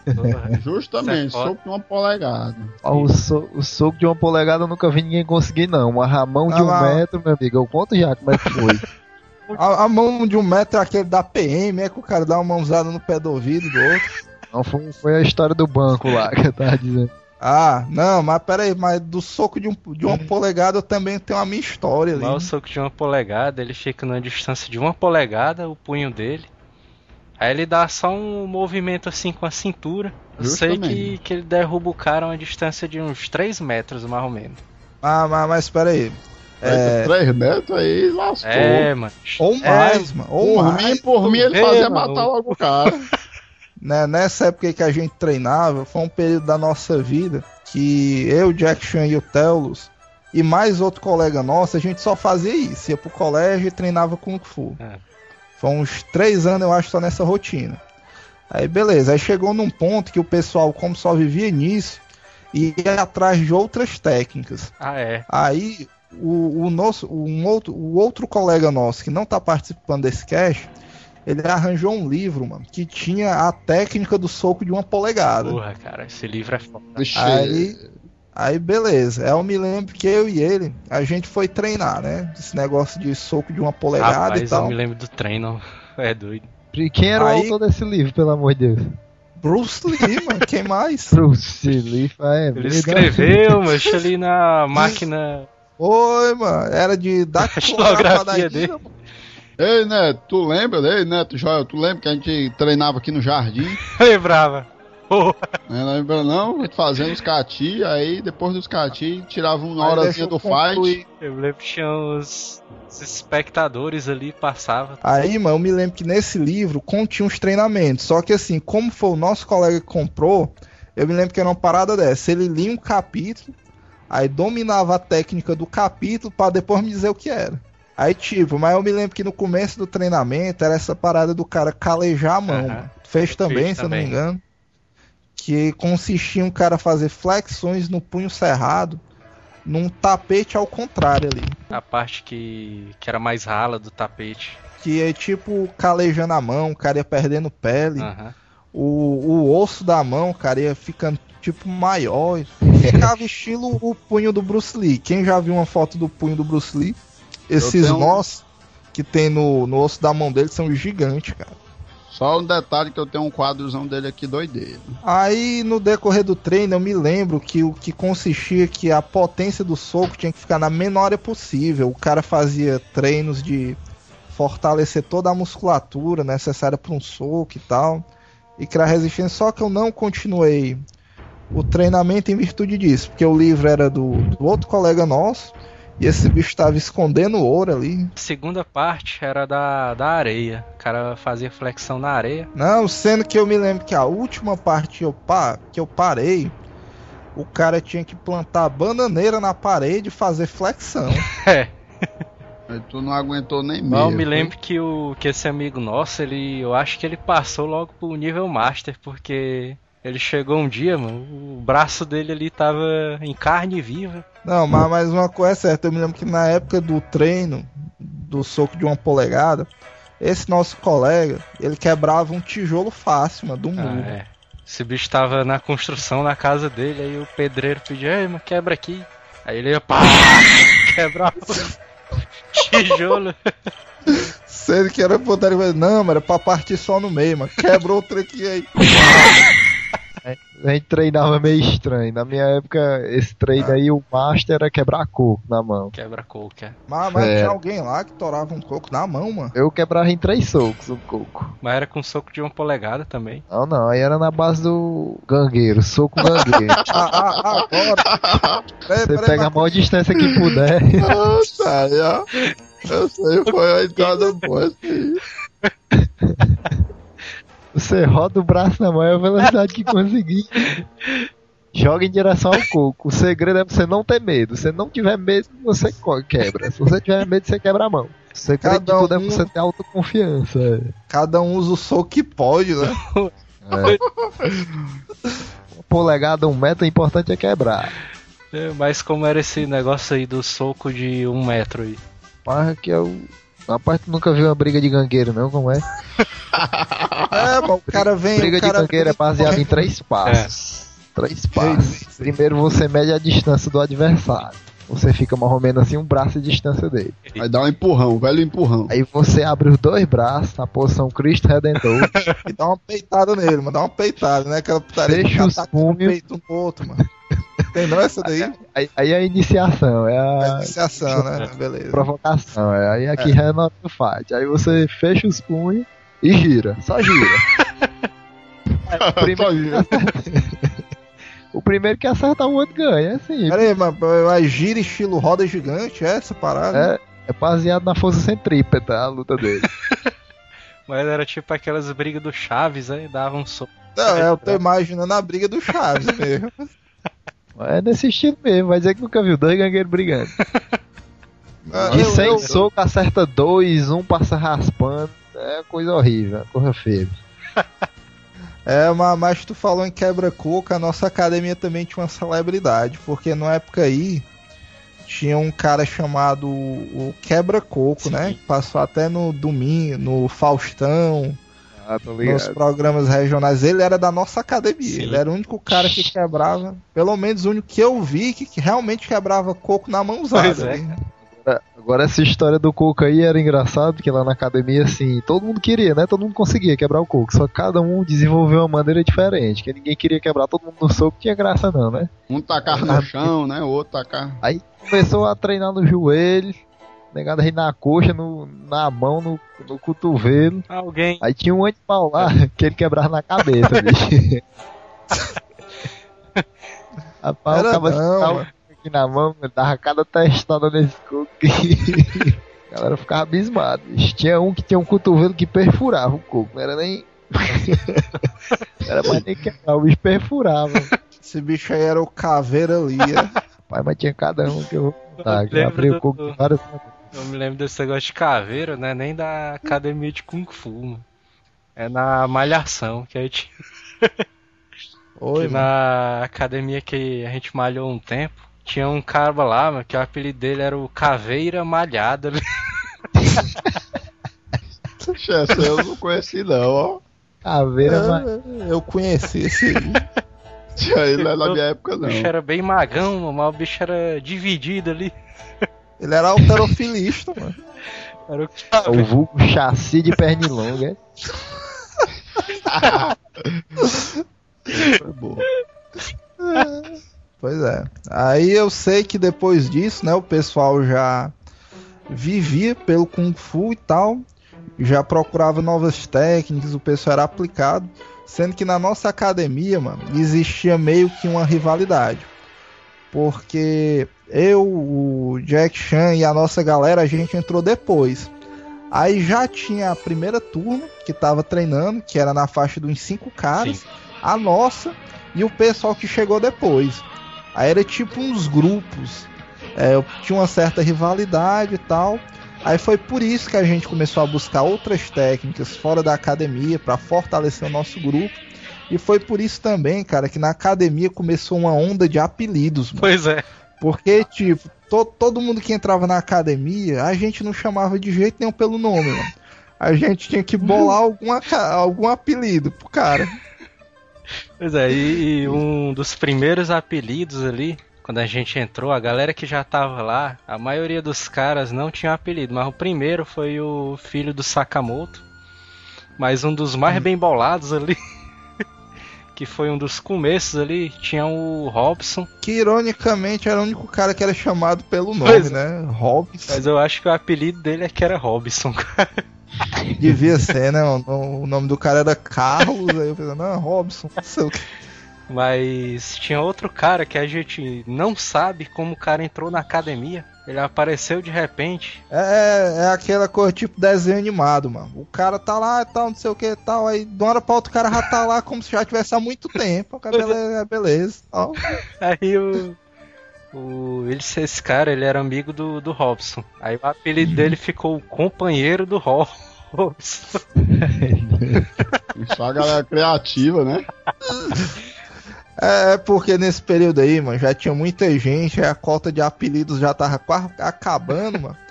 S6: Justamente,
S4: é foda.
S6: soco de uma polegada.
S5: Ó, o, so- o soco de uma polegada eu nunca vi ninguém conseguir, não. Uma ramão de
S7: Ah,
S5: um
S7: lá.
S5: metro, meu amigo. Eu conto já como é que foi.
S7: A, a mão de um metro é aquele da PM, é que o cara dá uma mãozada no pé do ouvido do outro.
S5: Não foi, foi a história do banco lá que eu tava dizendo.
S7: Ah, não, mas peraí, mas do soco de, um, de uma polegada eu também tenho a minha história ali.
S4: Mas o soco de uma polegada, ele fica numa distância de uma polegada, o punho dele. Aí ele dá só um movimento assim com a cintura. Eu sei que, que ele derruba o cara a uma distância de uns 3 metros, mais ou menos.
S7: Ah, mas, mas peraí. É,
S6: É... 3 metros aí lascou.
S4: É, mano.
S7: ou
S4: É,
S7: mais, mano. Ou
S6: por
S7: mais.
S6: mim, por mim, ele fazia
S4: mano.
S6: matar logo o cara.
S7: né, nessa época que a gente treinava, foi um período da nossa vida que eu, Jack Chan e o Telos e mais outro colega nosso, a gente só fazia isso, ia pro colégio e treinava Kung Fu.
S4: É.
S7: Foi uns três anos, eu acho, só nessa rotina. Aí beleza, aí chegou num ponto que o pessoal, como só vivia nisso, ia atrás de outras técnicas.
S4: Ah, é.
S7: Aí o, o nosso, um outro, o outro colega nosso que não tá participando desse cast, ele arranjou um livro, mano, que tinha a técnica do soco de uma polegada.
S4: Porra, cara, esse livro é foda.
S7: Aí, aí beleza. Aí eu me lembro que eu e ele, a gente foi treinar, né? Esse negócio de soco de uma polegada
S4: Rapaz,
S7: e
S4: eu
S7: tal.
S4: me lembro do treino. É doido.
S5: E Quem era
S7: Aí-
S5: o autor desse livro, pelo amor de Deus?
S7: Bruce Lee, mano, quem mais?
S5: Bruce Lee, é,
S4: Ele escreveu, mas ali na máquina.
S7: Oi, mano, era de dar
S4: Xilografia dele.
S6: Ei, Neto, tu lembra? Ei, Neto, Joel, tu lembra que a gente treinava aqui no jardim?
S4: Lembrava. Porra.
S6: Não lembra não? A gente fazendo os cati, aí depois dos cati, tirava uma horazinha do
S7: concluir.
S6: fight.
S4: Eu lembro que tinha os, os espectadores ali, passava.
S7: Aí, mano, eu me lembro que nesse livro continha uns treinamentos. Só que assim, como foi o nosso colega que comprou, eu me lembro que era uma parada dessa. Ele lia um capítulo, aí dominava a técnica do capítulo pra depois me dizer o que era. Aí, tipo, mas eu me lembro que no começo do treinamento era essa parada do cara calejar a mão. Mano. Fez também, se eu não me engano. Que consistia um cara fazer flexões no punho cerrado, num tapete ao contrário ali.
S4: A parte que, que era mais rala do tapete.
S7: Que é tipo calejando a mão, o cara ia perdendo pele.
S4: Aham.
S7: o, o osso da mão, cara, ia ficando tipo maior. Ficava estilo o punho do Bruce Lee. Quem já viu uma foto do punho do Bruce Lee? Esses
S6: tenho
S7: nós que tem no, no osso da mão dele são gigantes, cara.
S6: Só um detalhe que eu tenho um quadrozão dele aqui doideiro.
S7: Aí no decorrer do treino eu me lembro que o que consistia que a potência do soco tinha que ficar na menor área possível. O cara fazia treinos de fortalecer toda a musculatura necessária para um soco e tal. E criar resistência. Só que eu não continuei o treinamento em virtude disso. Porque o livro era do, do outro colega nosso. E esse bicho estava escondendo ouro ali.
S4: A segunda parte era da, da areia. O cara fazia flexão na areia.
S7: Não, sendo que eu me lembro que a última parte que eu, pa que eu parei, o cara tinha que plantar bananeira na parede e fazer flexão.
S4: É.
S6: Aí tu não aguentou nem
S4: eu
S6: meio.
S4: me lembro que, o, que esse amigo nosso, ele. Eu acho que ele passou logo pro nível master, porque ele chegou um dia, mano, o braço dele ali tava em carne viva.
S7: Não, mas, mas uma coisa é certa, eu me lembro que na época do treino, do soco de uma polegada, esse nosso colega, ele quebrava um tijolo fácil, mano, do
S4: Ah,
S7: muro.
S4: é. Esse bicho tava na construção na casa dele, aí o pedreiro pediu, ei, mas quebra aqui. Aí ele ia pá, quebrar o tijolo.
S7: Sendo que era poder não, mas era pra partir só no meio, mano. Quebrou o trequinho aí.
S5: A gente treinava meio estranho. Na minha época, esse treino aí, o master era quebrar coco na mão.
S4: Quebra coco,
S7: Mas, mas
S5: É.
S7: tinha alguém lá que torava um coco na mão, mano.
S5: Eu quebrava em três socos o coco.
S4: Mas era com soco de uma polegada também.
S5: Não, não, aí era na base do gangueiro, soco gangueiro.
S7: Ah, ah, agora. Peraí,
S5: Você
S7: peraí,
S5: pega a
S7: mas-
S5: maior distância que puder.
S6: Ah, tá, ó. Eu sei, foi a entrada boa assim.
S5: Você roda o braço na maior velocidade que conseguir. Joga em direção ao coco. O segredo é você não ter medo. Se você não tiver medo, você quebra. Se você tiver medo, você quebra a mão. O segredo de
S7: Cada
S5: tudo é
S7: um-
S5: você ter autoconfiança. é.
S7: Cada um usa o soco que pode, né?
S5: Uma polegada, um metro, o importante é quebrar.
S4: É, Mas como era esse negócio aí do soco de um metro aí?
S5: Mas que é o. Rapaz, tu nunca viu uma briga de gangueiro, não? Como é?
S7: É, mas o cara vem.
S5: briga
S7: o cara
S5: de gangueiro é baseada em três passos. Três passos. Primeiro você mede a distância do adversário. Você fica mais ou menos assim, um braço de distância dele.
S6: Aí dá um empurrão, velho empurrão.
S5: Aí você abre os dois braços na posição Cristo Redentor.
S7: E dá uma peitada nele, mano. Dá uma peitada, né? Aquela putaria
S5: Fecha
S7: de
S5: os
S7: atacar um
S5: punhos.
S7: peito um no outro, mano. Tem não essa daí?
S5: Aí, aí é a iniciação, é
S7: É
S5: a
S7: iniciação, né? Beleza.
S5: provocação. É. Aí aqui é. o fight. Aí você fecha os punhos e gira. Só gira.
S6: Só gira.
S5: O primeiro que acerta o outro ganha. É assim.
S7: Pera aí, mas, mas gira estilo roda gigante, é essa parada?
S5: É, é baseado na força centrípeta a luta dele.
S4: Mas era tipo aquelas brigas do Chaves, aí dava um soco.
S7: Não, é, eu tô imaginando a briga do Chaves mesmo.
S5: É desse estilo mesmo. Vai dizer que nunca viu dois gangueiros brigando.
S7: Ah,
S5: E
S7: eu-
S5: sem
S7: eu-
S5: soco acerta dois, um passa raspando. É coisa horrível, coisa feia.
S7: É, ma- mas tu falou em quebra-coco, a nossa academia também tinha uma celebridade, porque na época aí tinha um cara chamado o Quebra-Coco, né? Passou até no domingo, no Faustão,
S5: Ah,
S7: nos programas regionais. Ele era da nossa academia,
S4: Sim.
S7: ele era o único cara que quebrava, pelo menos o único que eu vi que, que realmente quebrava coco na mãozada.
S4: Pois é,
S7: ali.
S5: Agora essa história do coco aí era engraçado, porque lá na academia, assim, todo mundo queria, né? Todo mundo conseguia quebrar o coco, só que cada um desenvolveu uma maneira diferente, que ninguém queria quebrar todo mundo no soco, tinha graça não, né?
S6: Um tacar no chão, né? O outro tacar.
S5: Aí começou a treinar no joelho, negado aí na coxa, no, na mão, no, no cotovelo.
S4: Alguém.
S5: Aí tinha um animal lá que ele quebrava na cabeça, bicho. Rapaz,
S7: Era
S5: o cara
S7: não,
S5: aqui na mão, dava cada testada nesse coco a galera ficava abismada. Tinha um que tinha um cotovelo que perfurava o coco, não era nem. não era mais nem quebrar, o bicho perfurava.
S7: Esse bicho aí era o caveira ali. é.
S5: Pai, mas tinha cada um que eu vou contar, abriu o coco de várias
S4: Eu me lembro desse negócio de caveira, né? Nem da academia de Kung Fu, mano. É na Malhação, que a gente.
S7: Oi,
S4: que na academia que a gente malhou um tempo, tinha um cara lá, mano, que o apelido dele era o Caveira Malhada.
S6: Essa eu não conheci não, ó.
S5: Caveira.
S7: É, Eu conheci esse aí.
S6: Tinha ele lá na minha época,
S4: O
S6: não.
S4: bicho era bem magão, mas o bicho era dividido ali.
S7: Ele era alterofilista, mano.
S4: Era o
S5: O vulgo chassi de pernilonga.
S7: Foi boa. Pois é. Aí eu sei que depois disso, né, o pessoal já vivia pelo Kung Fu e tal, já procurava novas técnicas, o pessoal era aplicado, sendo que na nossa academia, mano, existia meio que uma rivalidade. Porque eu, o Jack Chan e a nossa galera, a gente entrou depois. Aí já tinha a primeira turma que tava treinando, que era na faixa dos cinco caras,
S4: Sim.
S7: a nossa e o pessoal que chegou depois. Aí era tipo uns grupos. É, tinha uma certa rivalidade e tal. Aí foi por isso que a gente começou a buscar outras técnicas fora da academia para fortalecer o nosso grupo. E foi por isso também, cara, que na academia começou uma onda de apelidos, mano.
S4: Pois é.
S7: Porque, tipo, to- todo mundo que entrava na academia, a gente não chamava de jeito nenhum pelo nome, mano. A gente tinha que bolar alguma, algum apelido pro cara.
S4: Pois é, e, e um dos primeiros apelidos ali, quando a gente entrou, a galera que já tava lá, a maioria dos caras não tinha apelido, mas o primeiro foi o filho do Sakamoto, mas um dos mais bem bolados ali, que foi um dos começos ali, tinha o Robson,
S7: Que ironicamente era o único cara que era chamado pelo nome,
S4: Pois
S7: né? Hobbs.
S4: mas eu acho que o apelido dele é que era Robson, cara.
S7: Devia ser, né? O, o nome do cara era Carlos, aí eu pensei, não, Robson, não sei o que.
S4: Mas tinha outro cara que a gente não sabe como o cara entrou na academia. Ele apareceu de repente.
S7: É, é aquela coisa tipo desenho animado, mano. O cara tá lá e tal, não sei o que e tal. Aí de uma hora pra outra o cara já tá lá como se já tivesse há muito tempo. O cara, beleza, beleza tal.
S4: Aí o. o ele, esse cara, ele era amigo do, do Robson. Aí o apelido dele ficou o companheiro do Ro- Robson.
S6: Só a galera criativa, né?
S7: É porque nesse período aí, mano, já tinha muita gente, a cota de apelidos já tava quase acabando, mano.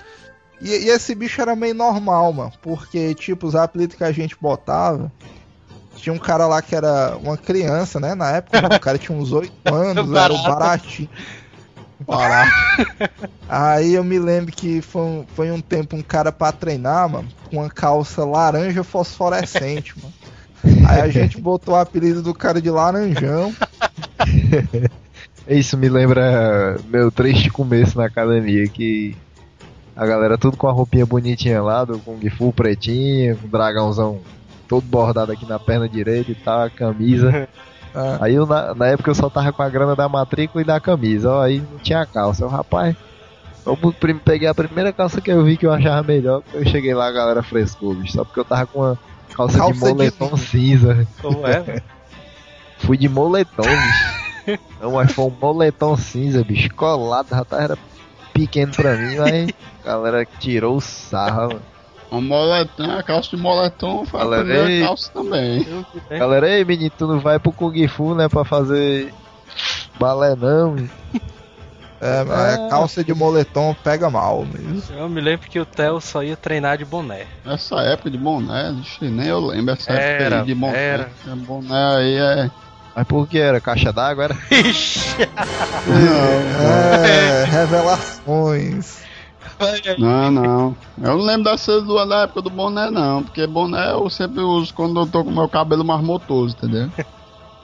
S7: E, e esse bicho era meio normal, mano, porque, tipo, os apelidos que a gente botava. Tinha um cara lá que era uma criança, né? Na época, o cara tinha uns 8 anos, era o baratinho.
S6: Parar.
S7: Aí eu me lembro que foi um, foi um tempo um cara pra treinar, mano, com uma calça laranja fosforescente, mano. Aí a gente botou o apelido do cara de Laranjão.
S5: Isso me lembra meu triste começo na academia, que a galera tudo com a roupinha bonitinha lá, do Kung Fu pretinho, com o dragãozão todo bordado aqui na perna direita e tal, a camisa.
S7: Ah,
S5: Aí eu, na, na época eu só tava com a grana da matrícula e da camisa, ó, aí não tinha calça. Eu, rapaz, eu peguei a primeira calça que eu vi que eu achava melhor, eu cheguei lá, a galera frescou, bicho, só porque eu tava com uma calça,
S7: Calça
S5: de
S7: de-
S5: moletom cinza.
S4: Como é?
S5: Fui de moletom, bicho. Não, mas foi um moletom cinza, bicho, colado, já tava era pequeno pra mim, mas a galera tirou o sarro, mano.
S6: Um moletom, a calça de moletom foi a
S5: Galera,
S6: primeira
S5: ei.
S6: calça também.
S4: Eu- é,
S5: Galera, ei menino, tu não vai pro Kung Fu, né, pra fazer balé não,
S7: é, é, calça de moletom pega mal mesmo.
S4: Eu me lembro que o Theo só ia treinar de boné.
S6: Essa época de boné, nem eu lembro essa época
S4: Era,
S6: aí de boné.
S4: era.
S6: Boné aí é.
S5: Mas por que era? Caixa d'água, era?
S7: É, revelações.
S6: Não, não. Eu não lembro dessa do- da época do boné, não. Porque boné eu sempre uso quando eu tô com meu cabelo mais motoso, entendeu?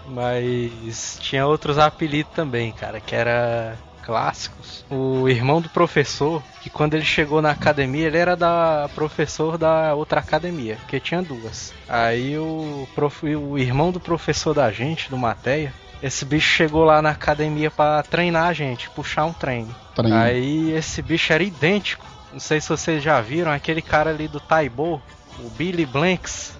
S4: Mas tinha outros apelidos também, cara, que era clássicos. O irmão do professor, que quando ele chegou na academia, ele era da professor da outra academia, porque tinha duas. Aí o, prof, o irmão do professor da gente, do Mateia, esse bicho chegou lá na academia pra treinar a gente, puxar um treino.
S6: Treino.
S4: Aí esse bicho era idêntico. Não sei se vocês já viram aquele cara ali do Taibo, o Billy Blanks.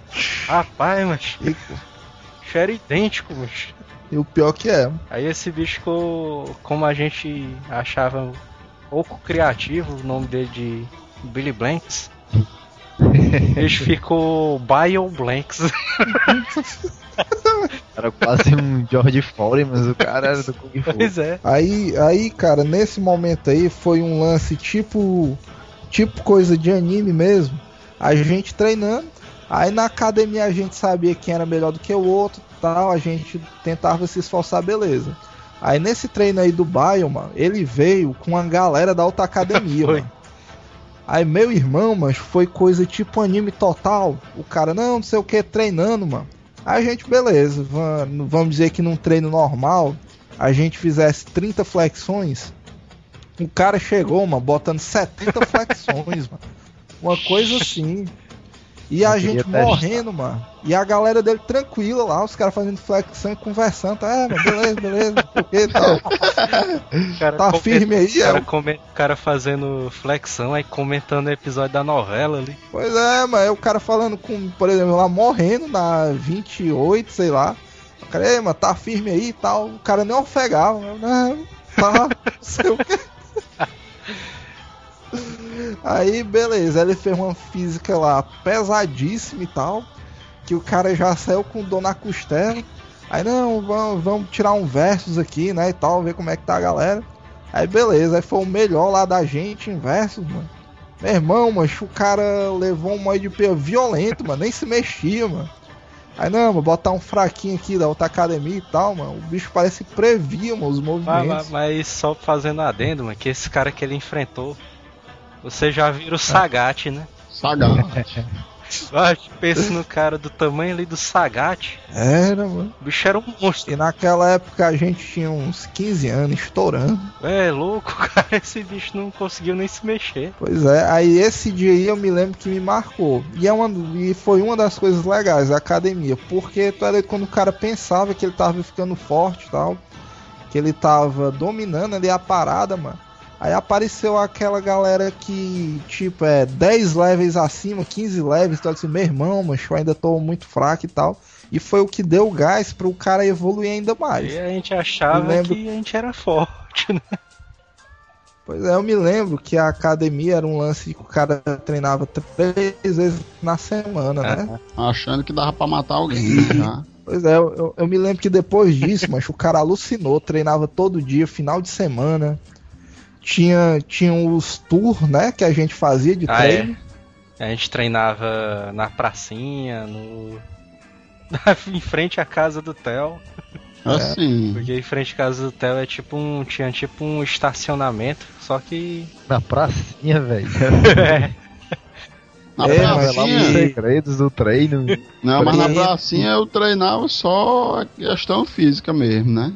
S4: Rapaz, mas bicho era idêntico, mas.
S7: E o pior que é.
S4: Aí esse bicho ficou, como a gente achava pouco criativo, o nome dele de Billy Blanks. Bicho ficou Bio Blanks.
S5: Era quase um George Foreman, mas o cara era do Kung Fu.
S4: pois é.
S7: Aí, aí, cara, nesse momento aí foi um lance tipo. Tipo coisa de anime mesmo. A gente treinando. Aí na academia a gente sabia quem era melhor do que o outro tal, a gente tentava se esforçar, beleza. Aí nesse treino aí do Baio, mano, ele veio com a galera da outra academia, mano. Aí meu irmão, mas foi coisa tipo anime total. O cara, não, não sei o que, treinando, mano. Aí a gente, beleza, va- vamos dizer que num treino normal, a gente fizesse 30 flexões. O cara chegou, mano, botando 70 flexões, mano. Uma coisa assim. E a
S5: Eu
S7: gente
S5: testar.
S7: morrendo, mano. E a galera dele tranquila lá, os caras fazendo flexão e conversando. Tá, é, mano, beleza, beleza, que tal.
S4: Cara
S7: Tá firme aí,
S4: cara,
S7: é?
S4: come- o cara fazendo flexão, aí comentando o episódio da novela ali.
S7: Pois é, mas o cara falando com, por exemplo, lá morrendo na 28, sei lá. O cara, ei, mano, tá firme aí e tal. O cara nem ofegava. Eu, Não, tá, não sei o que. Aí, beleza, ele fez uma física lá pesadíssima e tal. Que o cara já saiu com dor na costela. Aí, não, vamos, vamos tirar um versus aqui, né, e tal, ver como é que tá a galera. Aí, beleza, aí foi o melhor lá da gente em versus, mano. Meu irmão, mancho, o cara levou um modo de pé violento, mano, nem se mexia, mano. Aí não, mano, botar um fraquinho aqui da outra academia e tal, mano. O bicho parece previa, mano, os
S4: Mas,
S7: movimentos.
S4: mas- mas só fazendo adendo, mano, que esse cara que ele enfrentou, você já vira o Sagat, né?
S6: Sagat.
S4: Ah, pensa no cara do tamanho ali do Sagat.
S7: Era, mano.
S4: O bicho era um monstro.
S7: E naquela época a gente tinha uns 15 anos, estourando.
S4: É louco, cara. Esse bicho não conseguiu nem se mexer.
S7: Pois é, aí esse dia aí eu me lembro que me marcou. E, é uma, e foi uma das coisas legais, a academia. Porque tu era quando o cara pensava que ele tava ficando forte e tal. Que ele tava dominando ali a parada, mano. Aí apareceu aquela galera que, tipo, é 10 levels acima, 15 levels, então assim, meu irmão, mas eu ainda tô muito fraco e tal. E foi o que deu gás pro cara evoluir ainda mais.
S4: E a gente achava
S7: lembro-
S4: que a gente era forte, né?
S7: Pois é, eu me lembro que a academia era um lance que o cara treinava três vezes na semana, né?
S6: Achando que dava pra matar alguém, né? já.
S7: Pois é, eu, eu- eu me lembro que depois disso, mas o cara alucinou, treinava todo dia, final de semana. Tinha, tinha os tours, né, que a gente fazia de
S4: Ah,
S7: treino.
S4: A gente treinava na pracinha, no. em frente à casa do Theo.
S6: Assim.
S4: Porque em frente à casa do Theo é tipo um. Tinha tipo um estacionamento, só que.
S5: Na pracinha, velho.
S6: Na
S7: É, mas
S6: pracinha.
S7: lá-
S5: Segredos do treino.
S6: Não, mas na pracinha eu treinava só a questão física mesmo, né?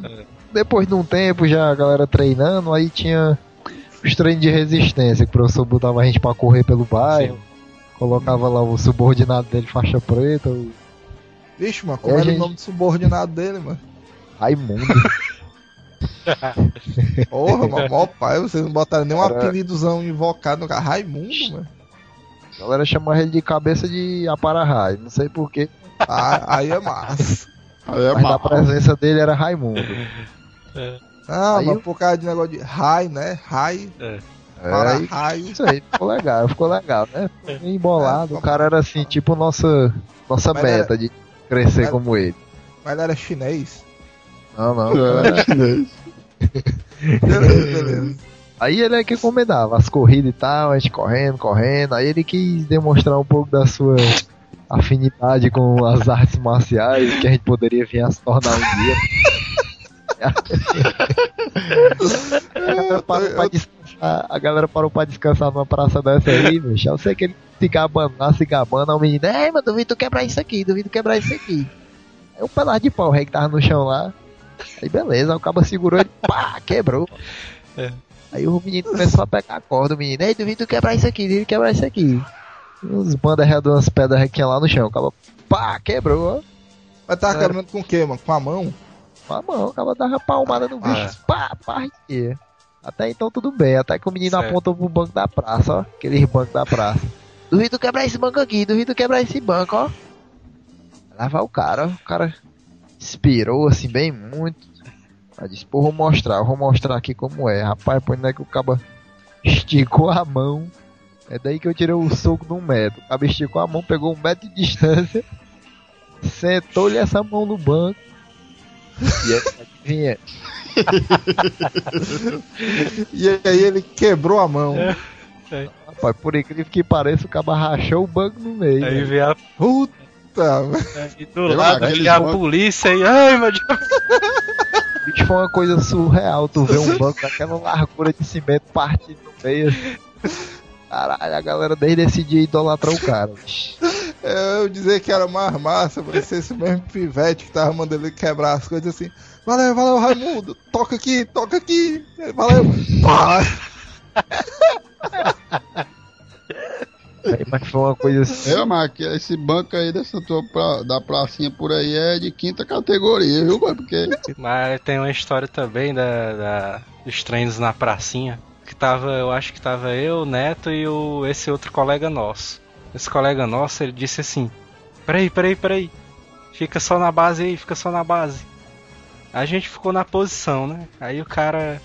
S5: Depois de um tempo já a galera treinando, aí tinha os treinos de resistência, que o professor botava a gente pra correr pelo bairro. Colocava lá o subordinado dele, faixa preta, o
S7: Vixe, mano,
S5: É,
S7: era
S5: gente.
S7: o nome do subordinado dele, mano?
S5: Raimundo.
S7: Porra, mano, mó pai, vocês não botaram nem um
S5: Era-
S7: apelidozão invocado no cara. Raimundo, mano.
S5: A galera chamava ele de cabeça de apararrai, não sei porquê,
S7: Ah, aí é massa.
S6: Aí é
S5: mas na
S6: mal.
S5: presença dele era Raimundo.
S7: Ah,
S5: Aí
S7: mas
S5: eu-
S7: por causa de negócio de raio, né? Raio,
S5: É,
S7: para
S5: aí,
S7: raio.
S5: isso aí, ficou legal, ficou legal, né? Ficou bem embolado.
S7: É,
S5: o cara era assim, tipo nossa, nossa
S7: Mas
S5: meta de crescer
S7: Mas-
S5: como ele.
S7: Mas ele era chinês.
S5: Não, não. o cara era-
S6: É, chinês.
S7: Beleza, beleza.
S5: Aí ele é que comendava as corridas e tal, a gente correndo, correndo. Aí ele quis demonstrar um pouco da sua afinidade com as artes marciais, que a gente poderia vir a se tornar um dia. A, galera parou pra descansar, a galera parou pra descansar numa praça dessa aí, bicho. Eu sei que ele se gabando lá, se gabando, aí o menino, ei, mano, duvido tu quebrar isso aqui, duvido quebrar isso aqui. Aí um pedaço de pau, o rei que tava no chão lá. Aí beleza, aí o cabo segurou ele, pá, quebrou. Aí o menino começou a pegar a corda, o menino, ei, duvido tu quebrar isso aqui, duvido quebrar isso aqui. Uns bandas redondas, umas pedras que tinha lá no chão, o cabo, pá, quebrou.
S7: Mas tava
S5: É.
S7: quebrando com o quê, mano? Com a mão?
S5: Com a mão, o cabo dava palmada no bicho,
S4: Ah.
S5: pá, pá, ia. Até então tudo bem, até que o menino
S4: Certo.
S5: apontou pro banco da praça, ó, aqueles bancos da praça. Duvido quebrar esse banco aqui, duvido quebrar esse banco, ó. Lá vai o cara, ó, o cara inspirou assim bem muito. Aí disse, pô, vou mostrar, vou mostrar aqui como é. Rapaz, põe é que o cabo esticou a mão. É daí que eu tirei o soco de um metro. O cabo esticou a mão, pegou um metro de distância, sentou-lhe essa mão no banco. E aí?
S7: E aí ele quebrou a mão.
S5: Rapaz, por incrível que pareça, o cabo rachou o banco no meio.
S4: Aí
S5: né?
S4: vê a,
S7: Puta,
S4: aí do
S6: Eu,
S4: lado vem a
S6: bancos-
S4: polícia e. Ai, meu Deus.
S5: Bicho, foi uma coisa surreal. Tu vê um banco daquela largura de cimento partindo no meio. Caralho, a galera desde esse dia idolatrou o cara. bicho.
S7: Eu dizer que era mais massa, parecia esse mesmo pivete que tava mandando ele quebrar as coisas assim. Valeu, valeu, Raimundo, toca aqui, toca aqui, valeu. Pá.
S5: Aí, Mas foi uma coisa assim.
S6: Mas que esse banco aí dessa tua pra, da pracinha por aí é de quinta categoria, viu, mano? Porque
S4: Mas tem uma história também da, da- dos treinos na pracinha. Que tava, eu acho que tava eu, o Neto e o, esse outro colega nosso. Esse colega nosso, ele disse assim: Peraí, peraí, peraí. Fica só na base aí, fica só na base. A gente ficou na posição, né? Aí o cara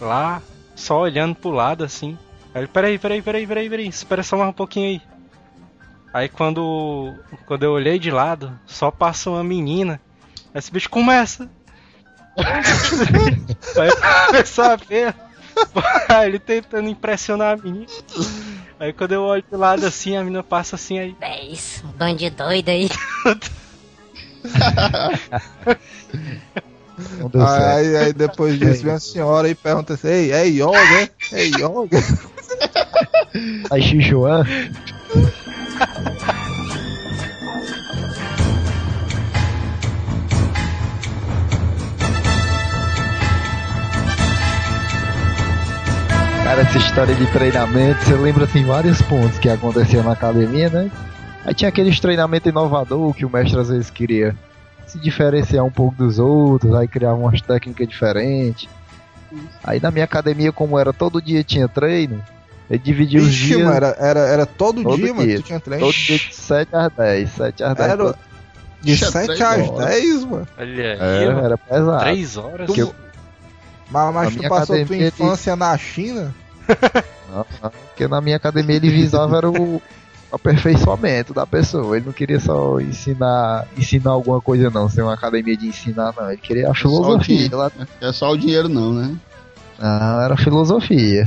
S4: lá, só olhando pro lado assim. Ele, peraí, peraí, peraí, peraí, peraí, espera só mais um pouquinho aí. Aí quando, quando eu olhei de lado, só passa uma menina. Esse bicho começa. Aí começou a ver ele tentando impressionar a menina. Aí quando eu olho pro lado assim, a menina passa assim aí.
S1: É isso, um bando de doido aí.
S7: Aí, aí depois disso vem a senhora e pergunta assim, ei, é yoga? É yoga?
S5: Aí Sichuan. Cara, essa história de treinamento, você lembra assim vários pontos que aconteciam na academia, né? Aí tinha aqueles treinamento inovador que o mestre às vezes queria se diferenciar um pouco dos outros, aí criar umas técnicas diferentes. Aí na minha academia, como era todo dia tinha treino, ele dividia os
S7: Ixi,
S5: dias.
S7: mano, era, era, era todo,
S5: Todo
S7: dia, mano, tu tinha treino.
S5: Todo dia de 7 às 10, 7 às 10.
S7: Era de
S6: Ixi, é
S7: 7
S6: três
S7: às
S6: horas.
S7: 10, mano.
S4: Olha aí,
S5: Era,
S4: mano,
S5: era pesado.
S4: três horas.
S7: Tu-
S5: Que eu-
S7: Mas, mas
S5: Na
S7: tu
S5: minha
S7: passou tua infância na China?
S5: Não, não, porque na minha academia ele visava era o aperfeiçoamento da pessoa. Ele não queria só ensinar, ensinar alguma coisa não, ser uma academia de ensinar não. Ele queria a
S6: só o
S5: filosofia.
S6: dinheiro.
S5: Lá,
S6: é só o dinheiro não, né?
S5: não, era filosofia.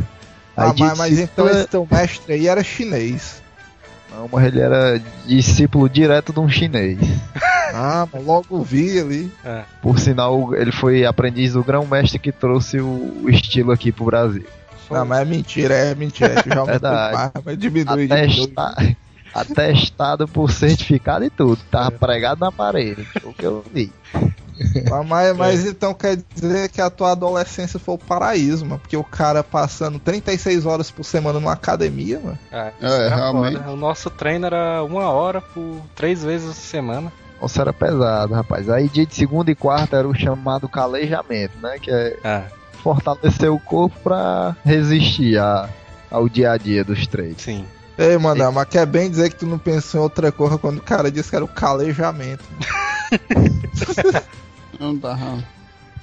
S5: Aí
S7: Ah, mas, mas então
S5: discípulo-
S7: esse teu mestre aí era chinês.
S5: Não, mas ele era discípulo direto de um chinês.
S7: Ah, mas logo vi ali.
S5: Por sinal, ele foi aprendiz do grão-mestre que trouxe o, estilo aqui pro Brasil.
S7: Não, mas é mentira, é mentira. É que já
S5: Verdade.
S7: mais, mas diminui, diminui.
S5: Atesta- Atestado por certificado e tudo. Tava pregado na parede. Foi o que eu vi.
S7: Mas, mas, mas então quer dizer que a tua adolescência foi o paraíso, mano. Porque o cara passando 36 horas por semana numa academia, mano.
S4: É,
S6: É,
S4: era
S6: realmente.
S4: foda. O nosso treino era uma hora por três vezes a semana.
S5: Nossa, era pesado, rapaz. Aí dia de segunda e quarta era o chamado calejamento, né? Que é
S4: É,
S5: fortalecer o corpo pra resistir a, ao dia a dia dos treinos.
S4: sim.
S7: Ei, mano, mas quer bem dizer que tu não pensou em outra coisa quando o cara disse que era o calejamento.
S6: Eu não tava.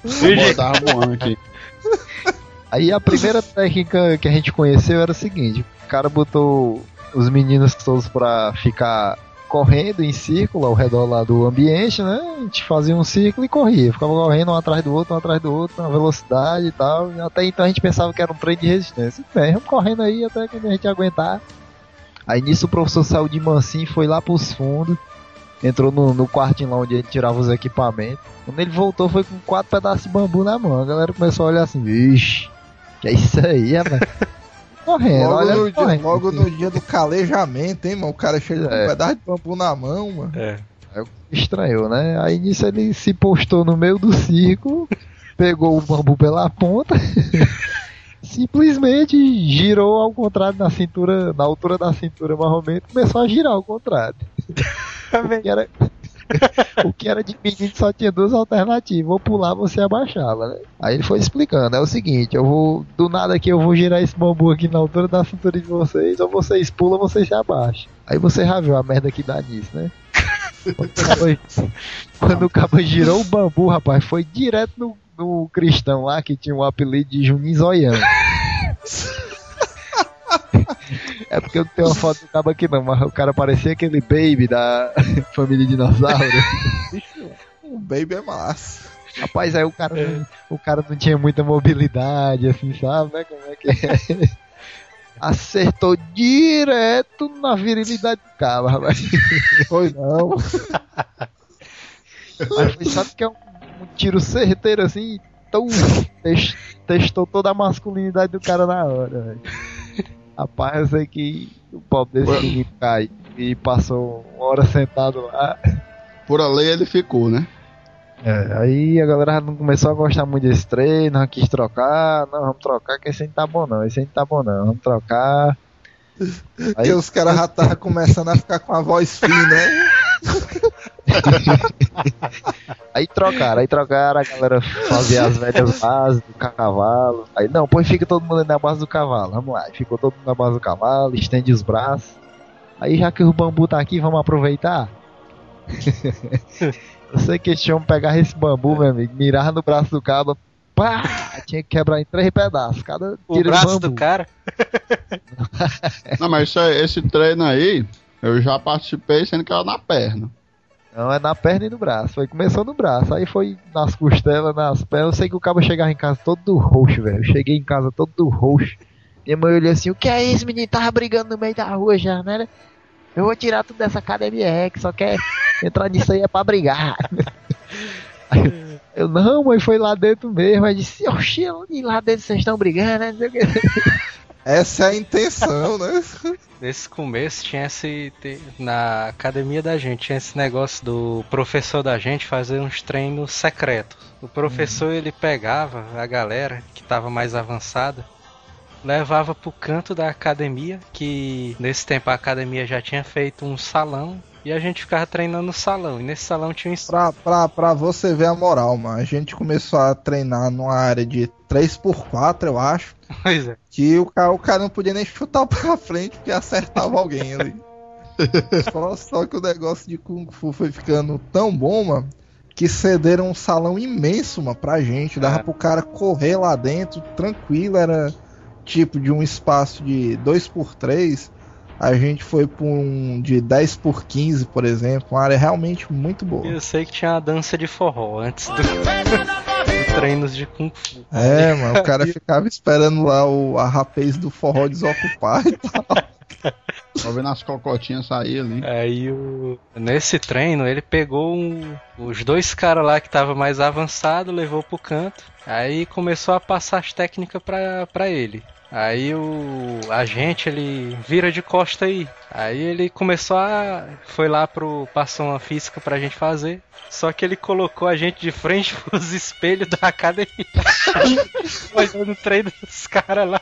S6: Eu tava voando aqui.
S5: Aí a primeira técnica que a gente conheceu era o seguinte: o cara botou os meninos todos pra ficar correndo em círculo ao redor lá do ambiente, né? A gente fazia um círculo e corria, ficava correndo um atrás do outro, um atrás do outro, na velocidade e tal. E até então a gente pensava que era um treino de resistência. Bem, vamos correndo aí até que a gente aguentar. Aí nisso o professor saiu de mansinho, foi lá pros fundos, entrou no, no quartinho lá onde a gente tirava os equipamentos. Quando ele voltou, foi com quatro pedaços de bambu na mão. A galera começou a olhar assim, vixe, que é isso aí, rapaz? Correndo,
S7: Logo
S5: olha
S7: no, dia,
S5: correndo.
S7: logo no dia do calejamento, hein, mano? O cara chega com
S5: É.
S7: um pedaço de bambu na mão, mano.
S4: É.
S5: Estranhou, né? Aí nisso ele se postou no meio do círculo, pegou o bambu pela ponta, simplesmente girou ao contrário na cintura, na altura da cintura mais ou menos, começou a girar ao contrário. O que era, o que era só tinha duas alternativas, ou pular você abaixava, né? Aí ele foi explicando, é o seguinte, eu vou, do nada aqui eu vou girar esse bambu aqui na altura da cintura de vocês, ou vocês pulam vocês se abaixam. Aí você já viu a merda que dá nisso, né? Quando o cabo- Quando o cabo girou o bambu, rapaz, foi direto no, no cristão lá que tinha o apelido de Juninho Zoião. É porque eu não tenho uma foto do cabo aqui não, mas o cara parecia aquele baby da família dinossauro.
S7: O baby é massa.
S5: Rapaz, aí o cara, não, o cara não tinha muita mobilidade, assim, sabe, né? Como é que é? acertou direto na virilidade do cara, rapaz.
S7: Foi não.
S5: Mas foi, sabe que é um, um tiro certeiro assim, tão, tes- testou toda a masculinidade do cara na hora, velho. Rapaz, eu sei que o pobre desse menino cai e passou uma hora sentado lá.
S6: Por ali ele ficou, né?
S5: É, aí a galera não começou a gostar muito desse treino, não quis trocar, não, vamos trocar, que esse aí não tá bom não, esse aí não tá bom não, vamos trocar. Aí,
S7: Porque os caras já estavam começando a ficar com a voz fina, né?
S5: aí trocaram, aí trocaram, a galera fazia as velhas bases do cavalo. Aí não, pois fica todo mundo na base do cavalo, vamos lá. Ficou todo mundo na base do cavalo, estende os braços. Aí já que o bambu tá aqui, vamos aproveitar. Eu sei que esse homem pegava esse bambu, meu amigo, mirava no braço do cabo, pá, tinha que quebrar em três pedaços, cada
S4: O braço
S5: bambu.
S4: do cara.
S6: Não, mas aí- esse treino aí, eu já participei sendo que era na perna.
S5: Não, é na perna e no braço. Foi, começou no braço, aí foi nas costelas, nas pernas. Eu sei que o cabo chegava em casa todo roxo, velho. Eu cheguei em casa todo roxo. Minha mãe olhou assim: O que é isso, menino? Tava brigando no meio da rua já, né? Eu vou tirar tudo dessa academia, é, que só quer entrar nisso aí é pra brigar. Aí eu, não, mãe, foi lá dentro mesmo. Aí disse: Oxi, e lá dentro vocês estão brigando, né?
S7: Essa é a intenção, né?
S4: Nesse começo tinha esse. Na academia da gente, tinha esse negócio do professor da gente fazer uns treinos secretos. O professor ele pegava a galera que tava mais avançada, levava pro canto da academia, que nesse tempo a academia já tinha feito um salão. E a gente ficava treinando no salão. E nesse salão tinha um
S7: Pra, pra, pra você ver a moral, mano. A gente começou a treinar numa área de 3x4, eu acho.
S4: Pois é.
S7: Que o cara, o cara não podia nem chutar pra frente porque acertava alguém ali. só, só que o negócio de Kung Fu foi ficando tão bom, mano, que cederam um salão imenso, mano, pra gente. Dava
S4: É.
S7: pro cara correr lá dentro, tranquilo, era tipo de um espaço de 2x3. A gente foi pra um de 10 por 15, por exemplo, uma área realmente muito boa.
S4: Eu sei que tinha uma dança de forró antes do, do treinos de Kung Fu.
S7: É, mano, o cara ficava esperando lá o, a rapaz do forró desocupar e tal.
S6: Só vendo as cocotinhas sair ali.
S4: Aí o... nesse treino ele pegou um- os dois caras lá que tava mais avançado, levou pro canto. Aí começou a passar as técnicas pra, pra ele. Aí o a gente ele vira de costa aí. Aí ele começou a foi lá pro passou uma física pra gente fazer. Só que ele colocou a gente de frente pros espelhos da academia. Olhando o treino dos caras lá.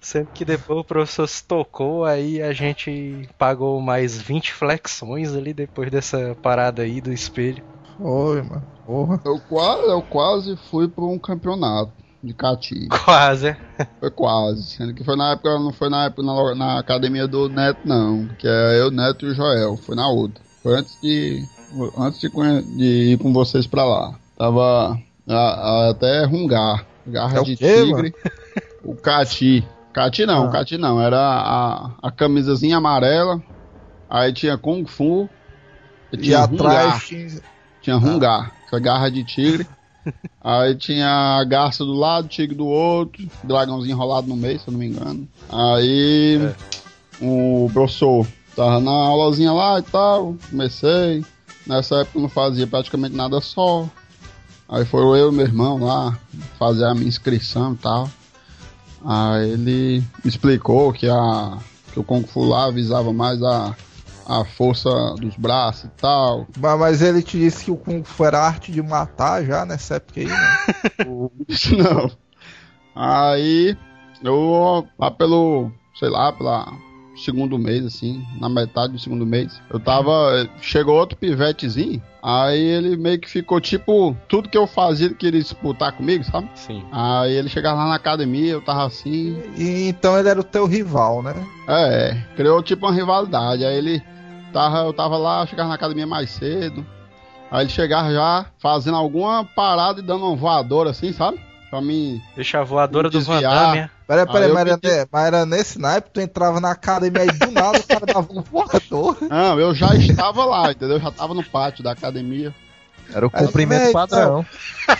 S4: Sendo que depois o professor se tocou, aí a gente pagou mais 20 flexões ali depois dessa parada aí do espelho.
S7: Oi, mano. Porra.
S6: Eu quase, eu quase fui pra um campeonato de cati.
S4: Quase, é.
S6: Foi quase. Sendo que foi na época, não foi na época na, na academia do Neto, não. Que é eu, Neto e o Joel. Foi na outra. Foi antes de. Antes de, de ir com vocês pra lá. Tava a- a- até rungar. Garra
S7: É
S6: de
S7: quê,
S6: tigre. O Cati. Cati não,
S7: Ah.
S6: Cati não. Era a, a camisazinha amarela. Aí tinha Kung Fu.
S7: E
S6: tinha Rungar.
S7: atrás tinha.
S6: Tinha rungar, essa garra de tigre. Aí tinha a garça do lado, tigre do outro, dragãozinho enrolado no meio, se eu não me engano. Aí o professor tava na aulazinha lá e tal, comecei. Nessa época eu não fazia praticamente nada só. Aí foi eu e meu irmão lá fazer a minha inscrição e tal. Aí ele explicou que, a, que o Kung Fu lá visava mais a, a força dos braços e tal,
S7: Mas, mas ele te disse que o Kung Fu era arte de matar já nessa época aí, né?
S6: Isso não. Aí eu lá pelo, sei lá, pela segundo mês, assim, na metade do segundo mês, eu tava. Chegou outro pivetezinho, aí ele meio que ficou tipo, tudo que eu fazia ele queria disputar comigo, sabe?
S4: Sim.
S6: Aí ele chegava lá na academia, eu tava assim.
S7: E, então ele era o teu rival, né?
S6: É, criou tipo uma rivalidade. Aí ele tava, eu tava lá, chegava na academia mais cedo. Aí ele chegava já fazendo alguma parada e dando uma voadora assim, sabe? Pra mim.
S4: Deixa a voadora do Van
S6: Desviar.
S4: Damme. é.
S7: Peraí, peraí, mas, era,
S6: pedi-
S7: ne- mas era nesse naipe, tu entrava na academia aí do nada, o cara dava um voador.
S6: Não, eu já estava lá, entendeu? Eu já tava no pátio da academia.
S5: Era o cumprimento padrão.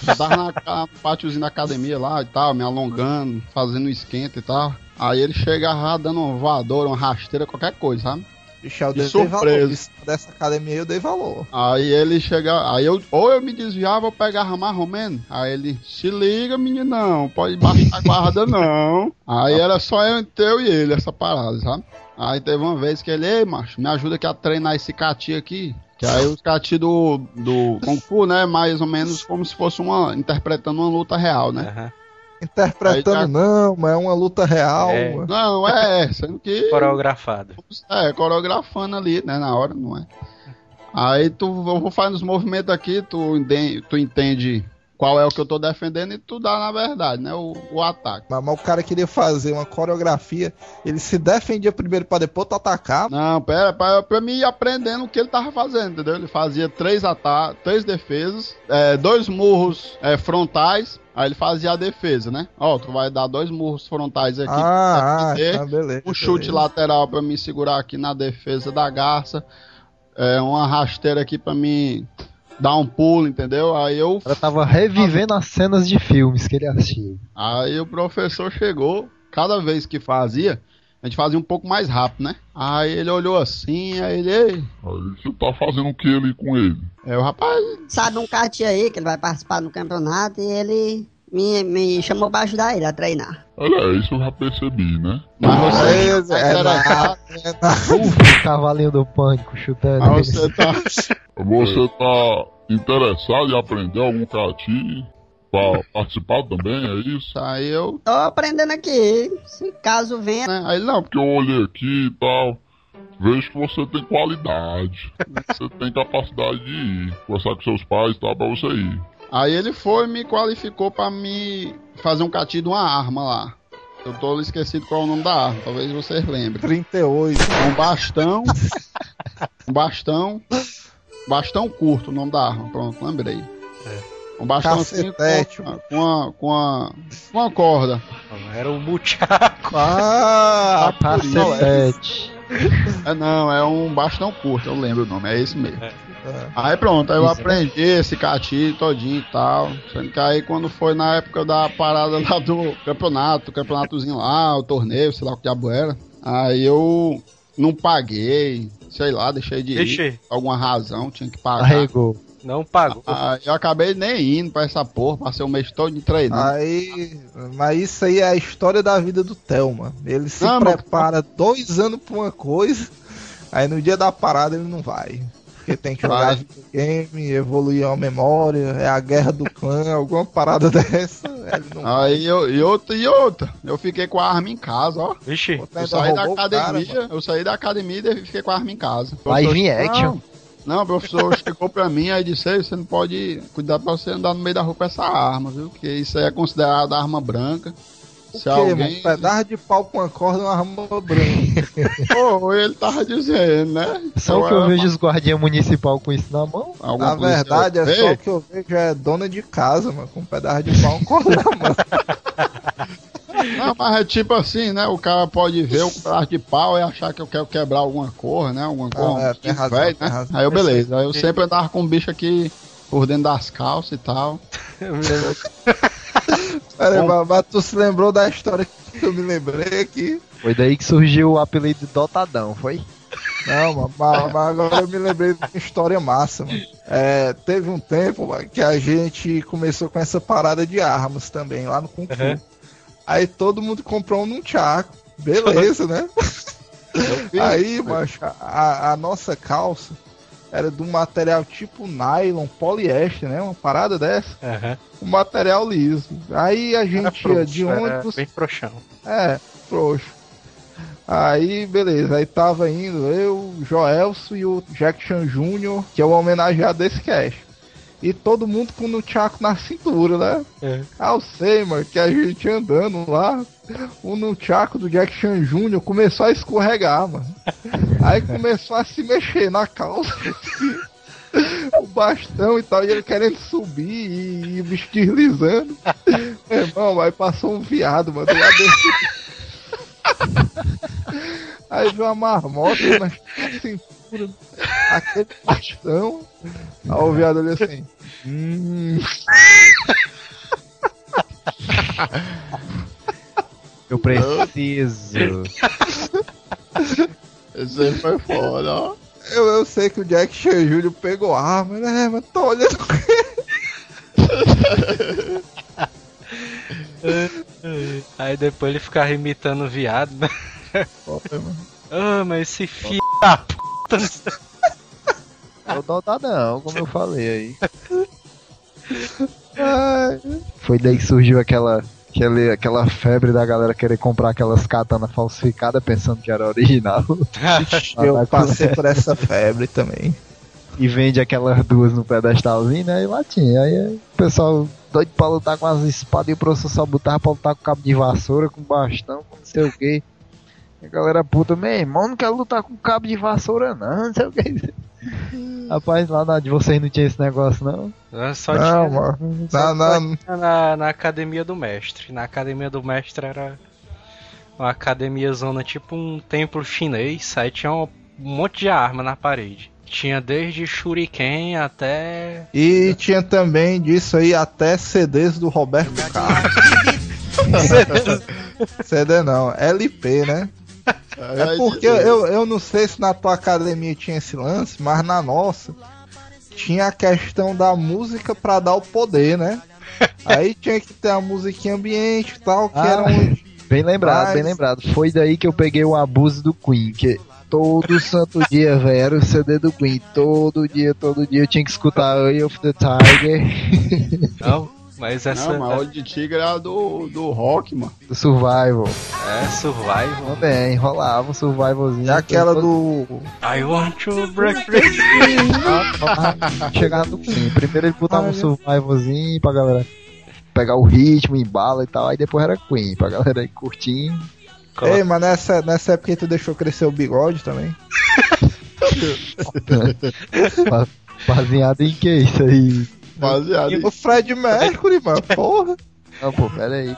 S6: Já tava na, no pátiozinho da academia lá e tal, me alongando, fazendo esquenta e tal. Aí ele chegava dando uma voadora, uma rasteira, qualquer coisa, sabe?
S7: Bicho, eu
S6: De
S7: dei valor. Isso dessa academia eu dei valor.
S6: Aí ele chega, aí eu ou eu me desviava ou pegava mais ou menos. Aí ele, se liga, meninão, pode baixar a guarda não. Aí era só eu, eu e ele, essa parada, sabe? Aí teve uma vez que ele, ei, macho, me ajuda aqui a treinar esse cati aqui. Que aí os cati do, do Kung Fu, né, mais ou menos como se fosse uma, interpretando uma luta real, né?
S4: Aham.
S7: Interpretando
S6: Aí já-
S7: não, mas é uma luta real.
S4: É.
S7: mano.
S6: Não, é, sendo que...
S4: Coreografado.
S6: É, coreografando ali, né, na hora, não é? Aí tu, eu vou fazendo os movimentos aqui, tu, enten- tu entende qual é o que eu tô defendendo e tu dá, na verdade, né, o, o ataque.
S7: Mas, mas o cara queria fazer uma coreografia, ele se defendia primeiro pra depois tu atacar.
S6: Não, pera, pra, pra mim ir aprendendo o que ele tava fazendo, entendeu? Ele fazia três ataques, três defesas, é, dois murros é, frontais, aí ele fazia a defesa, né? Ó, tu vai dar dois murros frontais aqui,
S7: Ah, ah,
S6: defender,
S7: tá, beleza.
S6: um chute
S7: beleza.
S6: lateral pra me segurar aqui na defesa da garça, é, uma rasteira aqui pra mim dar um pulo, entendeu? Aí eu
S5: cara tava revivendo as cenas de filmes que ele assistiu.
S6: Aí o professor chegou, cada vez que fazia, a gente fazia um pouco mais rápido, né? Aí ele olhou assim, aí ele, ei,
S3: Aí você tá fazendo o que ali com ele?
S6: é o rapaz,
S8: Sabe um Cati aí que ele vai participar do campeonato e ele me, me chamou pra ajudar ele a treinar.
S3: Olha, é, isso eu já percebi, né?
S6: mas você
S7: Beleza,
S6: tá
S7: é
S6: interessado,
S5: Ufa, o cavalinho do pânico chutando.
S6: mas você tá,
S3: Você tá interessado em aprender algum cati pra participar também, é isso?
S6: aí eu,
S8: Tô aprendendo aqui, se caso venha.
S6: né? Aí ele, não,
S3: Porque eu olhei aqui e tal, vejo que você tem qualidade, você tem capacidade de ir, conversar com seus pais e tal, pra você ir.
S6: aí ele foi e me qualificou pra me fazer um cati de uma arma lá. Eu tô esquecido qual é o nome da arma, talvez vocês lembrem.
S7: 38.
S6: Um bastão. um bastão. Bastão curto, o nome da arma. Pronto, lembrei. Um bastão assim
S7: Cacetete.
S6: com, com, a, com, a, com a corda.
S4: Era o Muchaco.
S7: Ah,
S5: Tá
S7: por isso, é.
S5: Cacetete.
S6: É, não, é um bastão curto, eu lembro o nome, é esse mesmo.
S7: É.
S6: Aí pronto, aí eu aprendi esse cati todinho e tal. Sendo que aí quando foi na época da parada lá do campeonato, o campeonatozinho lá, o torneio, sei lá o que diabo era. Aí eu não paguei, sei lá, deixei de ir.
S4: Deixei.
S6: Alguma razão, tinha que pagar.
S5: Arregou.
S4: Não pagou.
S6: Ah, eu acabei nem indo pra essa porra, passei o mês todo de treinando.
S7: Aí, mas isso aí é a história da vida do Thelma. Ele se
S6: Não, mas-
S7: prepara dois anos pra uma coisa, aí no dia da parada ele não vai. Porque tem que jogar videogame, evoluir a memória, é a guerra do clã, alguma parada dessa.
S6: Aí eu, e outra, e outra, eu fiquei com a arma em casa, ó.
S4: Vixe.
S6: Eu saí da
S7: cara,
S6: academia,
S7: mano.
S6: eu saí da academia e fiquei com a arma em casa.
S5: Live in action.
S6: Não, não, o professor chegou pra mim e disse, "Ei, você não pode cuidar pra você andar no meio da rua com essa arma, viu? Porque isso aí é considerado arma branca.
S7: O
S6: Se
S7: quê,
S6: alguém.
S7: mano? Um pedaço de pau com uma corda uma arma branca.
S6: Pô, ele tava dizendo, né?
S5: Só
S6: Então,
S5: que eu
S6: é
S5: vejo os guardiões municipal com isso na mão.
S6: alguma
S7: Na verdade, é só o que eu vejo é dona de casa, mano, com um pedaço de pau e uma corda na mão.
S6: Não, mas é tipo assim, né? O cara pode ver um pedaço de pau e achar que eu quero quebrar alguma cor, né? Alguma cor,
S7: é,
S6: um
S7: tem
S6: tipo
S7: razão,
S6: velho,
S7: tem
S6: né?
S7: razão.
S6: Aí eu, beleza. Aí eu sempre andava com um bicho aqui por dentro das calças e tal.
S7: Pera aí,
S6: Bom.
S7: mas- mas tu se lembrou da história que eu me lembrei aqui?
S5: Foi daí que surgiu o apelido de Dotadão, foi?
S7: Não, mas, mas agora eu me lembrei de uma história massa, mano. É, teve um tempo mano, que a gente começou com essa parada de armas também, lá no Kung Fu.
S4: Uhum.
S7: Aí todo mundo comprou um nunchaku. Beleza, né? Aí, macho, a, a nossa calça era de um material tipo nylon, poliéster, né? Uma parada dessa.
S4: Aham.
S7: Um material liso. Aí a gente ia de ônibus.
S4: Bem frouxão.
S7: É, frouxo. Aí, beleza, aí tava indo eu, Joelso e o Jack Chan Jr., que é o homenageado desse cast. E todo mundo com o nunchaku na cintura, né?
S4: É.
S7: Ah, eu sei, mano, que a gente andando lá, o nunchaku do Jack Chan Jr. começou a escorregar, mano. Aí começou a se mexer na calça. O bastão e tal, e ele querendo subir e, e me deslizando. Meu irmão, aí passou um viado, mano, lado desse. Aí viu uma marmota na cintura, aquele bastão. Aí o viado olhou assim. Hum.
S5: Eu preciso.
S6: Esse aí foi foda, ó.
S7: Eu, eu sei que o Jack Chan Jr. pegou a arma, né? Mas tô olhando o quê?
S4: Aí depois ele ficava imitando o viado. né?
S7: Foda, mano.
S4: Ah, mas esse filho da puta.
S5: Não nada não, como eu falei aí.
S7: Ai,
S5: Foi daí que surgiu aquela, aquele, aquela febre da galera querer comprar aquelas katanas falsificadas pensando que era original.
S7: eu passei por essa febre também.
S5: E vende aquelas duas no pedestalzinho, né? E lá tinha. Aí o pessoal doido pra lutar com as espadas e o professor só botava pra lutar com cabo de vassoura, com bastão, com não sei o que. A galera puta, meu irmão, não quero lutar com cabo de vassoura não, não sei o que. Rapaz, lá na de vocês não tinha esse negócio não?
S4: É Só
S7: Não,
S4: tinha
S7: mano. Na, na,
S4: na, na academia do mestre. Na academia do mestre era uma academia zona tipo um templo chinês. Aí tinha um monte de arma na parede. Tinha desde shuriken até.
S7: E tinha também disso aí até CDs do Roberto Carlos. CD não, LP, né? É porque eu, eu não sei se na tua academia tinha esse lance, mas na nossa tinha a questão da música pra dar o poder, né? Aí tinha que ter a musiquinha ambiente e tal, que
S5: Ah,
S7: era um.
S5: Bem lembrado,
S7: Mas-
S5: bem lembrado. Foi daí que eu peguei o abuso do Queen, que todo santo dia, velho, era o CD do Queen. Todo dia, todo dia eu tinha que escutar Eye of the Tiger,
S4: Não, mas essa
S6: Não, mas olho de tigre era do, do rock, mano.
S5: do Survival.
S4: é survival.
S5: Também, rolava um survivalzinho.
S7: E aquela do.
S4: I want to break free.
S5: Chegar no Queen. Primeiro ele botava um survivalzinho pra galera pegar o ritmo, embala e tal. Aí depois era Queen, pra galera ir curtindo.
S7: Ei, mas nessa, nessa época aí tu deixou crescer o bigode também?
S5: Ba- Baseado em que isso aí?
S6: Baseado
S7: E
S6: em
S7: o Fred Mercury, mano, porra.
S5: Não, pô, pera aí.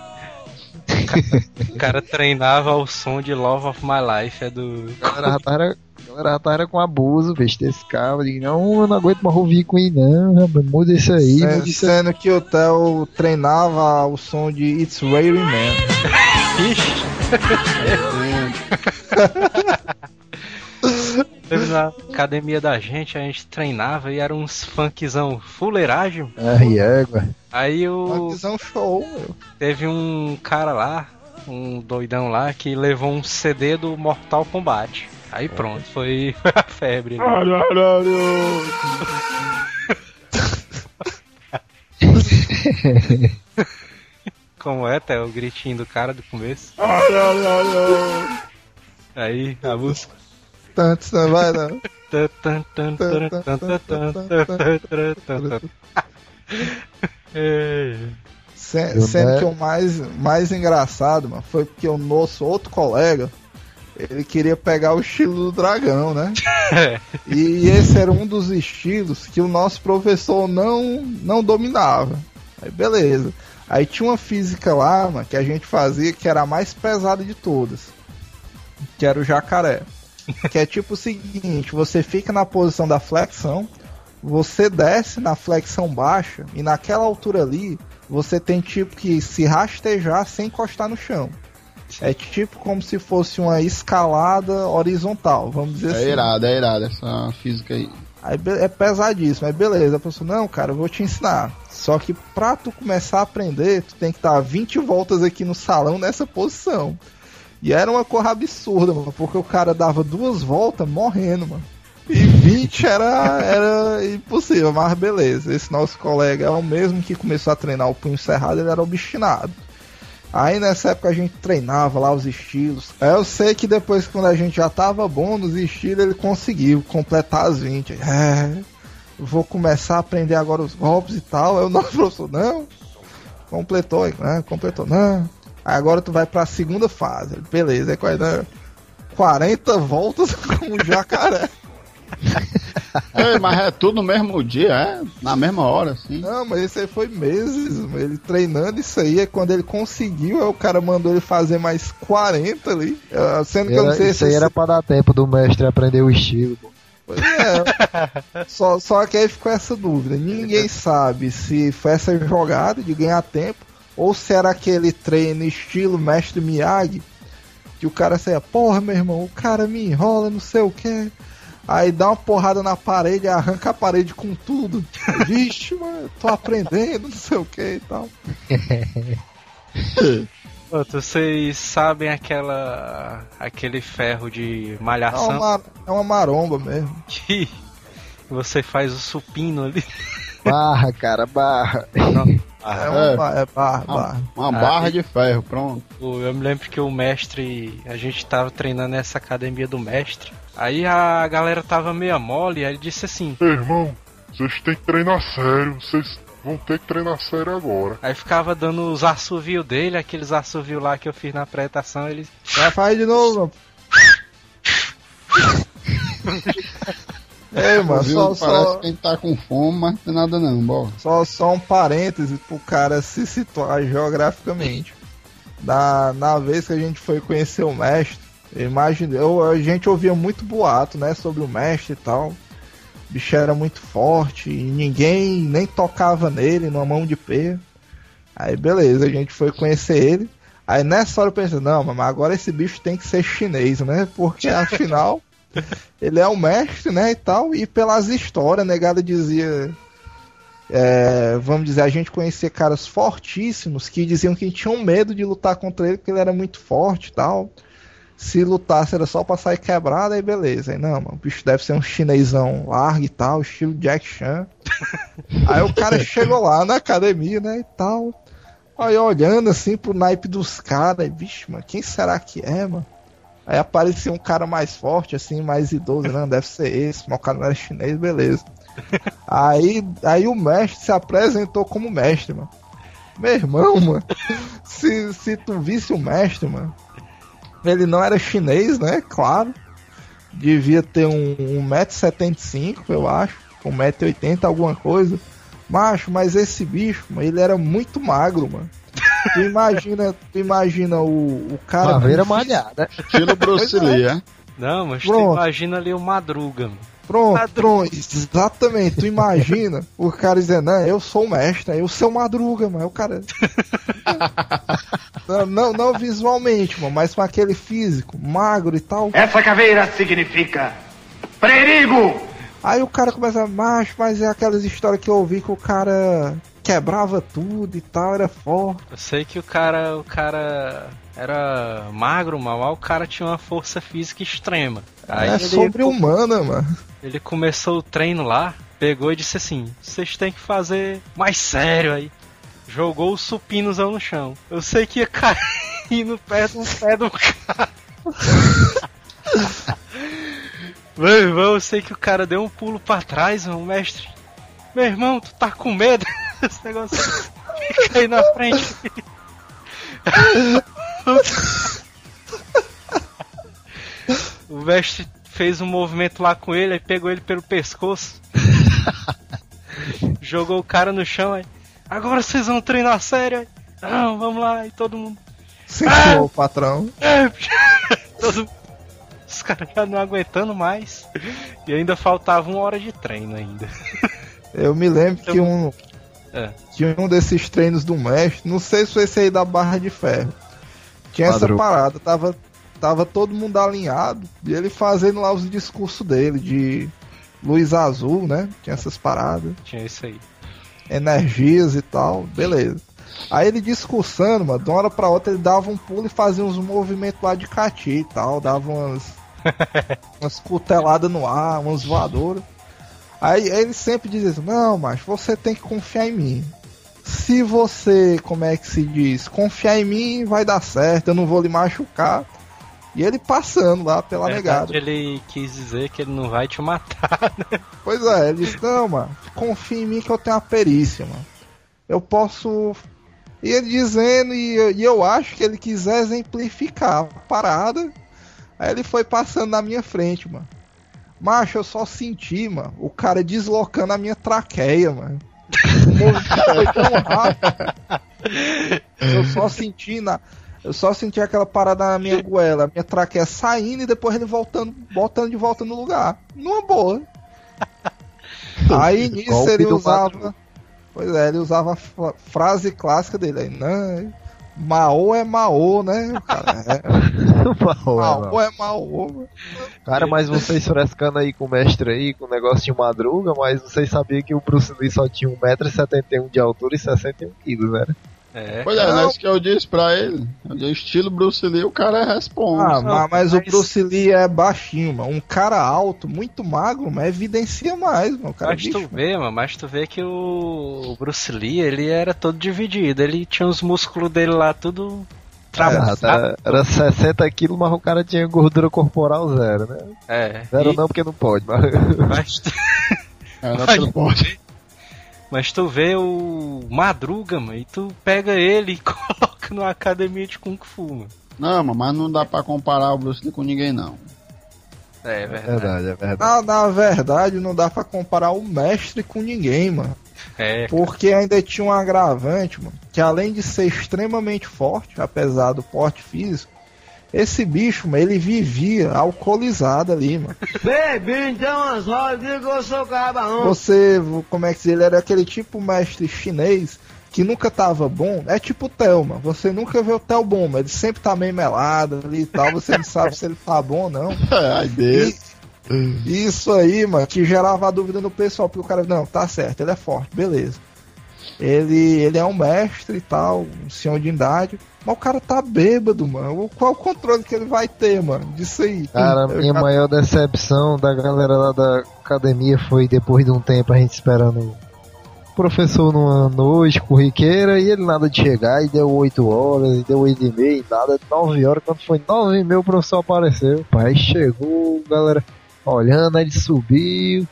S4: O cara treinava ao som de Love of My Life. É do.
S5: A galera já tava, a galera já tava com abuso, bicho, desse cara. Eu digo, não, eu não aguento mais ouvir Queen, não, rapaz. Muda isso aí,
S7: É,
S5: muda isso aí.
S7: que o Theo treinava o som de It's Raining Man.
S4: Ixi. Teve na academia da gente, a gente treinava e era uns funkzão fuleiragem.
S5: Ai, égua.
S4: Aí o.
S7: Funkzão show, meu.
S4: Teve um cara lá, um doidão lá, que levou um CD do Mortal Kombat. Aí pronto, foi, a febre. né? Como é, Theo? O gritinho do cara do começo. Aí, a música.
S7: Não
S4: né? vai,
S7: né?
S5: não.
S7: Sendo
S5: né?
S7: que é o mais, mais engraçado, mano, foi porque o nosso outro colega, ele queria pegar o estilo do dragão, né? e esse era um dos estilos que o nosso professor não, não dominava. Aí beleza. Aí tinha uma física lá, mano, que a gente fazia que era a mais pesada de todas. Que era o jacaré. Que é tipo o seguinte, você fica na posição da flexão, você desce na flexão baixa e naquela altura ali você tem tipo que se rastejar sem encostar no chão. É tipo como se fosse uma escalada horizontal, vamos dizer
S6: É
S7: assim.
S6: irado, é irado essa física aí.
S7: Aí é pesadíssimo, aí beleza. A pessoa, não, cara, eu vou te ensinar. Só que pra tu começar a aprender, tu tem que dar 20 voltas aqui no salão nessa posição. E era uma coisa absurda, mano, porque o cara dava duas voltas morrendo, mano. E 20 era, era impossível, mas beleza. Esse nosso colega é o mesmo que começou a treinar o punho cerrado, ele era obstinado. Aí nessa época a gente treinava lá os estilos. Eu sei que depois, quando a gente já tava bom nos estilos, ele conseguiu completar as 20. É, eu vou começar a aprender agora os golpes e tal. Aí o nosso professor, não, completou, né? Completou, não. Agora tu vai pra segunda fase. Ele, Beleza, é? né? 40 voltas com o jacaré.
S6: Ei, mas é tudo no mesmo dia, é? Na mesma hora, assim.
S7: Não, mas isso aí foi meses, ele treinando isso aí, é quando ele conseguiu, aí o cara mandou ele fazer mais 40 ali. eh, Sendo que eu não
S5: Era,
S7: sei
S5: isso
S7: se
S5: aí era pra dar tempo do mestre aprender o estilo. pô.
S7: Pois é. só, só que aí ficou essa dúvida. Ninguém sabe se foi essa jogada de ganhar tempo ou se era aquele treino estilo mestre Miyagi, que o cara saia, porra, meu irmão, o cara me enrola, não sei o que. Aí dá uma porrada na parede, arranca a parede com tudo. Vixe, mano, tô aprendendo, não sei o que e tal.
S4: Vocês sabem aquela. aquele ferro de
S7: É
S4: malhação
S7: uma, é uma maromba mesmo.
S4: que você faz o supino ali?
S5: Barra, cara, barra.
S7: É, uma,
S6: É.
S7: ba- é barra,
S6: Uma,
S7: barra.
S6: uma
S4: Ah,
S6: barra de ferro, pronto.
S4: Eu me lembro que o mestre. A gente tava treinando nessa academia do mestre. Aí a galera tava meio mole, aí ele disse assim.
S3: Ei, irmão, vocês têm que treinar sério. Vocês vão ter que treinar sério agora.
S4: Aí ficava dando os assovios dele, aqueles assovios lá que eu fiz na apresentação, ele.
S7: Já faz de novo, Ei, mano, só,
S6: Parece
S7: só,
S6: que tá com fome, mas não tem nada não, bora.
S7: só, só um parêntese pro cara se situar geograficamente. Na, na vez que a gente foi conhecer o mestre, imagina, eu, a gente ouvia muito boato, né, sobre o mestre e tal. O bicho era muito forte e ninguém nem tocava nele numa mão de pé. Aí beleza, a gente foi conhecer ele. Aí nessa hora eu pensei, não, mas agora esse bicho tem que ser chinês, né? Porque afinal ele é o mestre, né? E tal. E pelas histórias, negada dizia. é, vamos dizer, a gente conhecia caras fortíssimos que diziam que tinham medo de lutar contra ele porque ele era muito forte e tal. Se lutasse era só pra sair quebrado, aí beleza. Aí não, mano, o bicho deve ser um chinesão largo e tal, estilo Jack Chan. aí o cara chegou lá na academia, né, e tal. Aí olhando assim pro naipe dos caras, vixe, mano, quem será que é, mano? Aí aparecia um cara mais forte, assim, mais idoso, não, deve ser esse, mas o cara não era chinês, beleza. Aí, aí o mestre se apresentou como mestre, mano. Meu irmão, mano, se, se tu visse o mestre, mano, ele não era chinês, né? Claro. Devia ter um, um 1,75m, eu acho. 1,80m, alguma coisa. Macho, mas esse bicho, mano, ele era muito magro, mano. Tu imagina, tu imagina o, o cara.
S5: Caveira malhada.
S6: Estilo Bruce Lee, é?
S4: Não, mas tu
S7: Pronto.
S4: imagina ali o Madruga, mano.
S7: Pronto, pronto, exatamente. Tu imagina o cara dizendo, não, eu sou o mestre, eu sou o Madruga, mano. Aí O cara. não, não, não visualmente, mano, mas com aquele físico, magro e tal.
S9: Essa caveira significa perigo!
S7: Aí o cara começa, macho, mas é aquelas histórias que eu ouvi que o cara quebrava tudo e tal, era forte.
S4: Eu sei que o cara, o cara era magro, mal, mas o cara tinha uma força física extrema. Aí
S7: é
S4: ele,
S7: sobre-humana, mano.
S4: ele começou o treino lá, pegou e disse assim: vocês têm que fazer mais sério aí. Jogou os supinozão no chão. Eu sei que ia cair no pé do pé do cara. Meu irmão, eu sei que o cara deu um pulo pra trás, meu mestre. Meu irmão, tu tá com medo? Esse negócio fica aí na frente. o mestre fez um movimento lá com ele, aí pegou ele pelo pescoço. jogou o cara no chão aí. Agora vocês vão treinar sério aí. Não, vamos lá, e todo mundo.
S7: Sentiu o patrão.
S4: É, todo- Os caras já não aguentando mais. E ainda faltava uma hora de treino ainda.
S7: Eu me lembro que um,
S4: É.
S7: que um desses treinos do mestre, não sei se foi esse aí da barra de ferro. Tinha essa parada, tava, tava todo mundo alinhado e ele fazendo lá os discursos dele de luz azul, né? Tinha essas paradas,
S4: Tinha isso aí.
S7: energias e tal, beleza. Aí ele discursando, mano, de uma hora pra outra ele dava um pulo e fazia uns movimentos lá de cati e tal, dava umas, umas cuteladas no ar, umas voadoras. Aí ele sempre dizia assim, não, mas você tem que confiar em mim. Se você, como é que se diz, confiar em mim, vai dar certo, eu não vou lhe machucar. E ele passando lá pela
S4: Na
S7: negada.
S4: verdade, ele quis dizer que ele não vai te matar, né?
S7: Pois é, ele disse, não, mano, confia em mim que eu tenho a perícia, mano. Eu posso. E ele dizendo, e, eu- e eu acho que ele quiser exemplificar a parada. Aí ele foi passando na minha frente, mano. Macho, eu só senti, mano, o cara deslocando a minha traqueia, mano. Foi tão rápido. Eu só senti na. Eu só senti aquela parada na minha goela, a minha traqueia saindo e depois ele voltando, voltando de volta no lugar. Numa boa. Aí nisso ele usava. Pois é, ele usava a fra- frase clássica dele aí, não, Mao é Mao, né? Cara, é, Mao é Mao, mano.
S5: Cara, mas vocês frescando aí com o mestre aí, com o negócio de madruga, mas vocês sabiam que o Bruce Lee só tinha 1,71m de altura e 61kg, né?
S4: É.
S6: Pois é, não é isso que eu disse pra ele. Disse, estilo Bruce Lee, o cara é responde.
S7: Ah, ma- mas, o
S4: mas-
S7: Bruce Lee é baixinho, mano. Um cara alto, muito magro, mas evidencia mais, mano. O cara é
S4: Mas tu
S7: bicho,
S4: vê, mano, mas tu vê que o o Bruce Lee, ele era todo dividido. Ele tinha os músculos dele lá tudo travado.
S5: era, era 60kg, mas o cara tinha gordura corporal zero, né?
S4: É.
S5: Zero
S4: e-
S5: não, porque não pode, mas...
S4: mas, tu,
S6: É, não, porque não pode.
S4: Mas tu vê o Madruga, mano, e tu pega ele e coloca numa academia de Kung Fu, mano.
S6: Não, mano, mas não dá pra comparar o Bruce Lee com ninguém, não.
S4: É
S5: É
S4: verdade.
S5: verdade, é verdade.
S7: Na, na verdade, não dá pra comparar o mestre com ninguém, mano.
S4: É,
S7: Porque ainda tinha um agravante, mano. Que além de ser extremamente forte, apesar do porte físico, esse bicho, mano, ele vivia alcoolizado ali, mano.
S2: Baby, então as rodas que eu sou cabarão.
S7: Você, como é que se ele era aquele tipo mestre chinês que nunca tava bom, é tipo o Theo, mano. Você nunca vê o Theo bom, mas ele sempre tá meio melado ali e tal, você não sabe se ele tá bom ou não.
S6: É, ai dele.
S7: E isso aí, mano, que gerava dúvida no pessoal, porque o cara, não, tá certo, ele é forte, beleza. Ele, ele é um mestre e tal, um senhor de idade, mas o cara tá bêbado, mano. Qual o controle que ele vai ter, mano, disso aí?
S5: Cara, a minha maior decepção da galera lá da academia foi depois de um tempo a gente esperando o professor numa noite corriqueira e ele nada de chegar e deu 8 horas, e deu 8 e meia, e nada, 9 horas, quando foi 9 e meia o professor apareceu. Pai, chegou, galera olhando, aí ele subiu,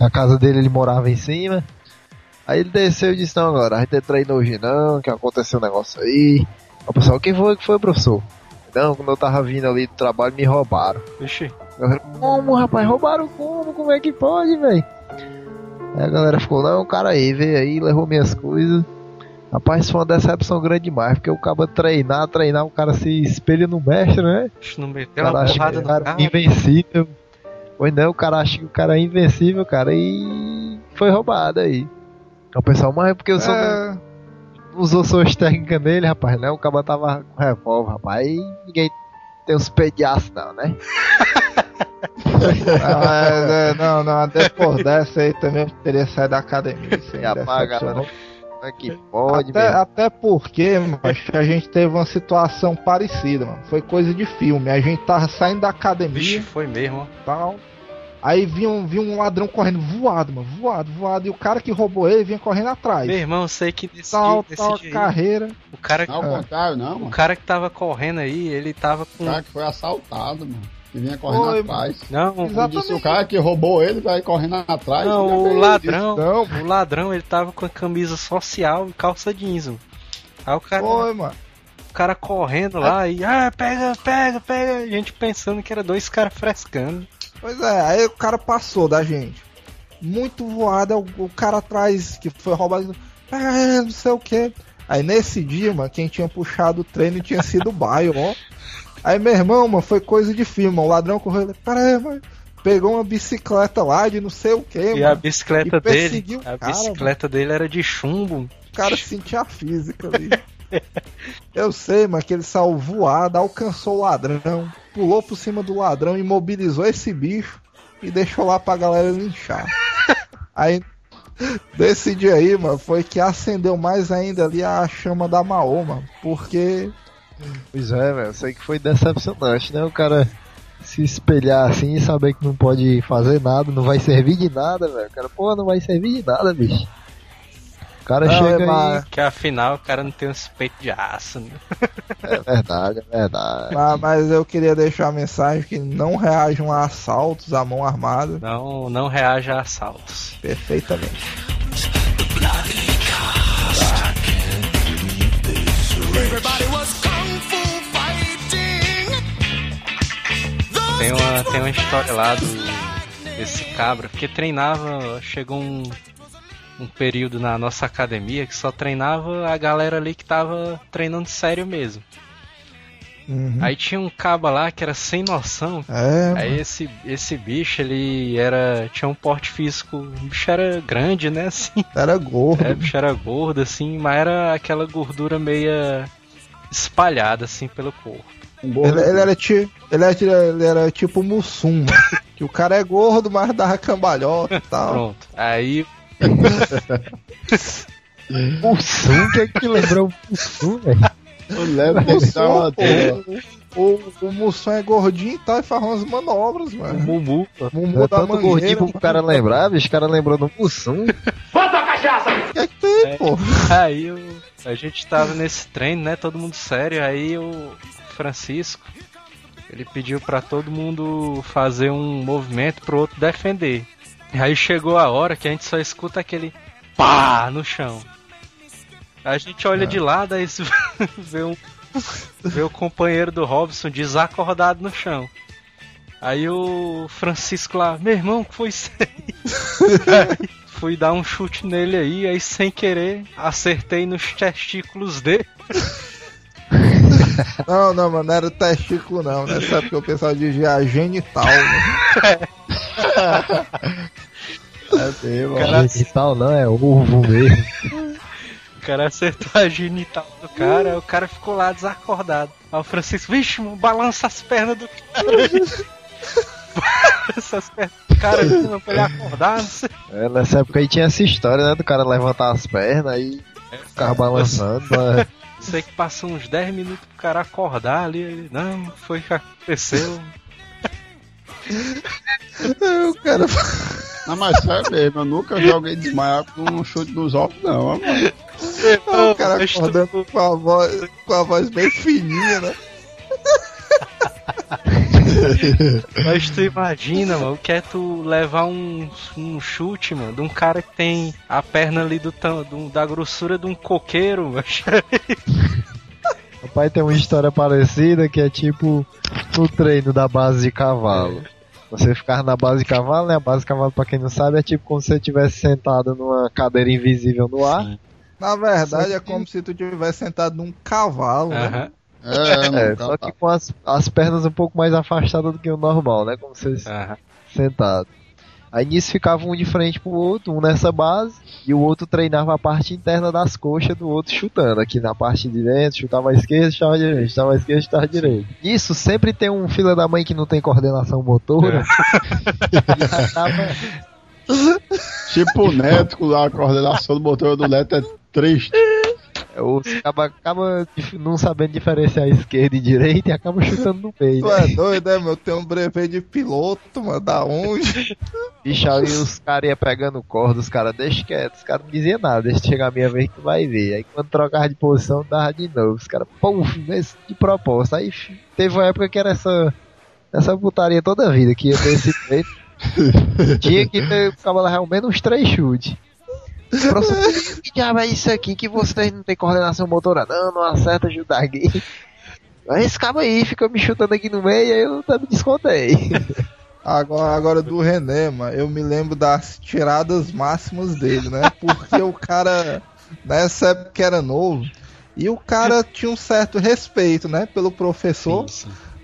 S5: a casa dele ele morava em cima. Aí ele desceu e disse, não agora, a gente treinou hoje não, que aconteceu um negócio aí. O pessoal, quem foi que foi, professor? Não, quando eu tava vindo ali do trabalho me roubaram. A galera, como, rapaz? Roubaram como? Como é que pode, velho? Aí a galera ficou, não, o cara aí, veio aí, levou minhas coisas. Rapaz, foi uma decepção grande demais, porque o cara treinar, treinar, o cara se espelha no mestre, né?
S4: não meteu
S5: O cara
S4: uma porrada
S5: o
S4: no
S5: cara
S4: cara.
S5: é invencível. Pois não, o cara acha que o cara é invencível, cara, e foi roubado aí. Aí O pessoal, mas é porque eu sou
S7: É,
S5: usou suas técnicas nele, rapaz, né? O cara tava com revólver, rapaz. Aí ninguém tem os pés de aço, não, né?
S7: Ah, é, é, não, não, depois dessa aí também eu teria saído da academia. Isso aí
S5: E apaga,
S7: decepcionou.
S5: Como é que pode,
S7: até, até porque, mano, acho que a gente teve uma situação parecida, mano. Foi coisa de filme. A gente tava saindo da
S4: Vixe,
S7: academia
S4: foi mesmo, ó.
S7: e tal. Aí vinha um, vinha um ladrão correndo voado, mano. Voado, voado. E o cara que roubou ele vinha correndo atrás.
S4: Meu irmão, eu sei que nesse
S7: Tal,
S4: dia, nesse
S7: tal,
S4: dia aí,
S7: carreira.
S4: o cara,
S6: Não, ao contrário, não,
S4: o
S6: mano.
S4: cara que tava correndo aí, ele tava com.
S6: O cara que foi assaltado, mano. Que vinha correndo
S7: Foi,
S6: atrás.
S4: Não,
S7: Exatamente.
S6: disse, o cara que roubou ele vai correndo atrás.
S4: não, o ladrão,
S7: Não,
S4: o ladrão, ele tava com a camisa social e calça jeans, mano. Aí o cara,
S7: Foi, mano.
S4: o cara correndo lá e, ah, pega, pega, pega. A gente pensando que era dois caras frescando.
S7: Pois é, aí o cara passou da gente. Muito voado, o, o cara atrás que foi roubado. Ah, não sei o que. Aí nesse dia, mano, quem tinha puxado o treino tinha sido o Baio, ó. Aí meu irmão, mano, foi coisa de filme. mano. O ladrão correu. ele, Pera aí, mano. Pegou uma bicicleta lá de não sei o que,
S4: E a
S7: mano.
S4: bicicleta dele, a
S7: cara,
S4: bicicleta dele era de chumbo.
S7: O cara sentia a física ali. Eu sei, mas que ele saiu voado, alcançou o ladrão, pulou por cima do ladrão, imobilizou esse bicho e deixou lá pra galera linchar. Aí, desse dia aí, mano, foi que acendeu mais ainda ali a chama da mano. Porque,
S5: Pois é, velho. Sei que foi decepcionante, né? O cara se espelhar assim e saber que não pode fazer nada, não vai servir de nada, velho. O cara, pô, não vai servir de nada, bicho. O cara
S7: Não,
S5: chega
S7: é, mas-
S4: Que afinal o cara não tem uns peitos de aço, né?
S5: É verdade, é verdade.
S7: mas, mas eu queria deixar a mensagem que não reajam a assaltos à mão armada
S4: Não, não reaja a assaltos.
S7: perfeitamente.
S4: Tem uma, tem uma história lá do, desse cabra, porque treinava, chegou um, um período na nossa academia que só treinava a galera ali que tava treinando sério mesmo.
S7: Uhum.
S4: Aí tinha um caba lá que era sem noção.
S7: É,
S4: Aí esse, esse bicho, ele era. tinha um porte físico. O bicho era grande, né? Assim.
S7: era gordo.
S4: É, o bicho era gordo, assim, mas era aquela gordura meia espalhada, assim, pelo corpo.
S6: Gordo.
S7: Ele, ele era ti, ele, era, ele era tipo Mussum, mano. que o cara é gordo, mas dava cambalhota e tal.
S4: Pronto. Aí
S5: Mussum, o que é que lembrou o Mussum, velho?
S6: Eu levo
S7: O
S6: que dá uma
S7: o, o Mussum é gordinho e tal e faz umas manobras, mano.
S4: Mumu.
S7: Mumu
S5: É
S7: da
S5: tanto
S7: mangueira,
S5: gordinho pro cara lembrar, bicho, o cara lembrou do Mussum.
S9: Bota a cachaça!
S7: O que é que tem, pô?
S4: Aí o, a gente tava nesse treino, né? Todo mundo sério. Aí o Francisco ele pediu pra todo mundo fazer um movimento pro outro defender. Aí chegou a hora que a gente só escuta aquele pá no chão. A gente olha de lado aí vê um vê o companheiro do Robson desacordado no chão. Aí o Francisco lá, meu irmão, que foi isso aí? Fui dar um chute nele aí, aí sem querer acertei nos testículos dele.
S7: Não, não, mano, não era testículo não. Nessa época eu pensava de genital, né?
S6: Ó.
S4: Cara-
S5: E tal, não, é ovo mesmo.
S4: O cara acertou a genital do cara, o cara ficou lá desacordado. Aí o Francisco, vixe, mano, balança as pernas do cara. balança as pernas do cara aqui, mano, pra ele acordar. Não sei.
S5: É, nessa época aí tinha essa história, né? Do cara levantar as pernas e ficar balançando. né?
S4: Sei que passou uns 10 minutos pro cara acordar ali. Ele, não, foi o que aconteceu.
S7: O cara
S6: Não, mas sério mesmo, eu nunca vi alguém desmaiar com um chute nos olhos, não. mano.
S7: o cara acordando com a voz, com a voz bem fininha, né?
S4: Mas tu imagina, mano, o que é tu levar um, um chute, mano, de um cara que tem a perna ali do, do- da grossura de um coqueiro, mano.
S5: O pai tem uma história parecida que é tipo no treino da base de cavalo. Você ficar na base de cavalo, né? A base de cavalo, pra quem não sabe, é tipo como se você estivesse sentado numa cadeira invisível no ar.
S7: Na verdade, é como se tu tivesse sentado num cavalo, né?
S4: Aham.
S6: É,
S5: É,
S6: tá,
S5: só que com as, as pernas um pouco mais afastadas do que o normal, né? Como se
S4: Aham.
S5: sentado. Aí nisso ficava um de frente pro outro, um nessa base, e o outro treinava a parte interna das coxas do outro chutando. Aqui na parte de dentro, chutava a esquerda, chutava a direita, chutava a esquerda, chutava a direita. Isso sempre tem um filho da mãe que não tem coordenação motora. E acaba-
S6: Tipo o Neto, com a coordenação do motor do Neto é triste.
S5: Você acaba, acaba não sabendo diferenciar esquerda e direita e acaba chutando no meio.
S7: Tu é doido, né, meu? Tem um brevet de piloto, mano. Da onde?
S5: Bicho, aí os caras iam pegando corda, os caras, deixa quieto, os caras não diziam nada, deixa chegar a minha vez que tu vai ver. Aí quando trocava de posição, dava de novo. Os caras, pum, de propósito. Aí teve uma época que era essa, essa putaria toda a vida, que ia ter esse jeito. Tinha que ter, ficava lá ao menos uns três chutes. Professor, que diabo é isso aqui que vocês não tem coordenação motora? Não, não acerta ajudar aqui. Aí esse cabo aí fica me chutando aqui no meio, aí eu até me descontei.
S7: Agora, agora do René, mano, eu me lembro das tiradas máximas dele, né? Porque o cara, nessa época era novo, e o cara tinha um certo respeito, né? Pelo professor.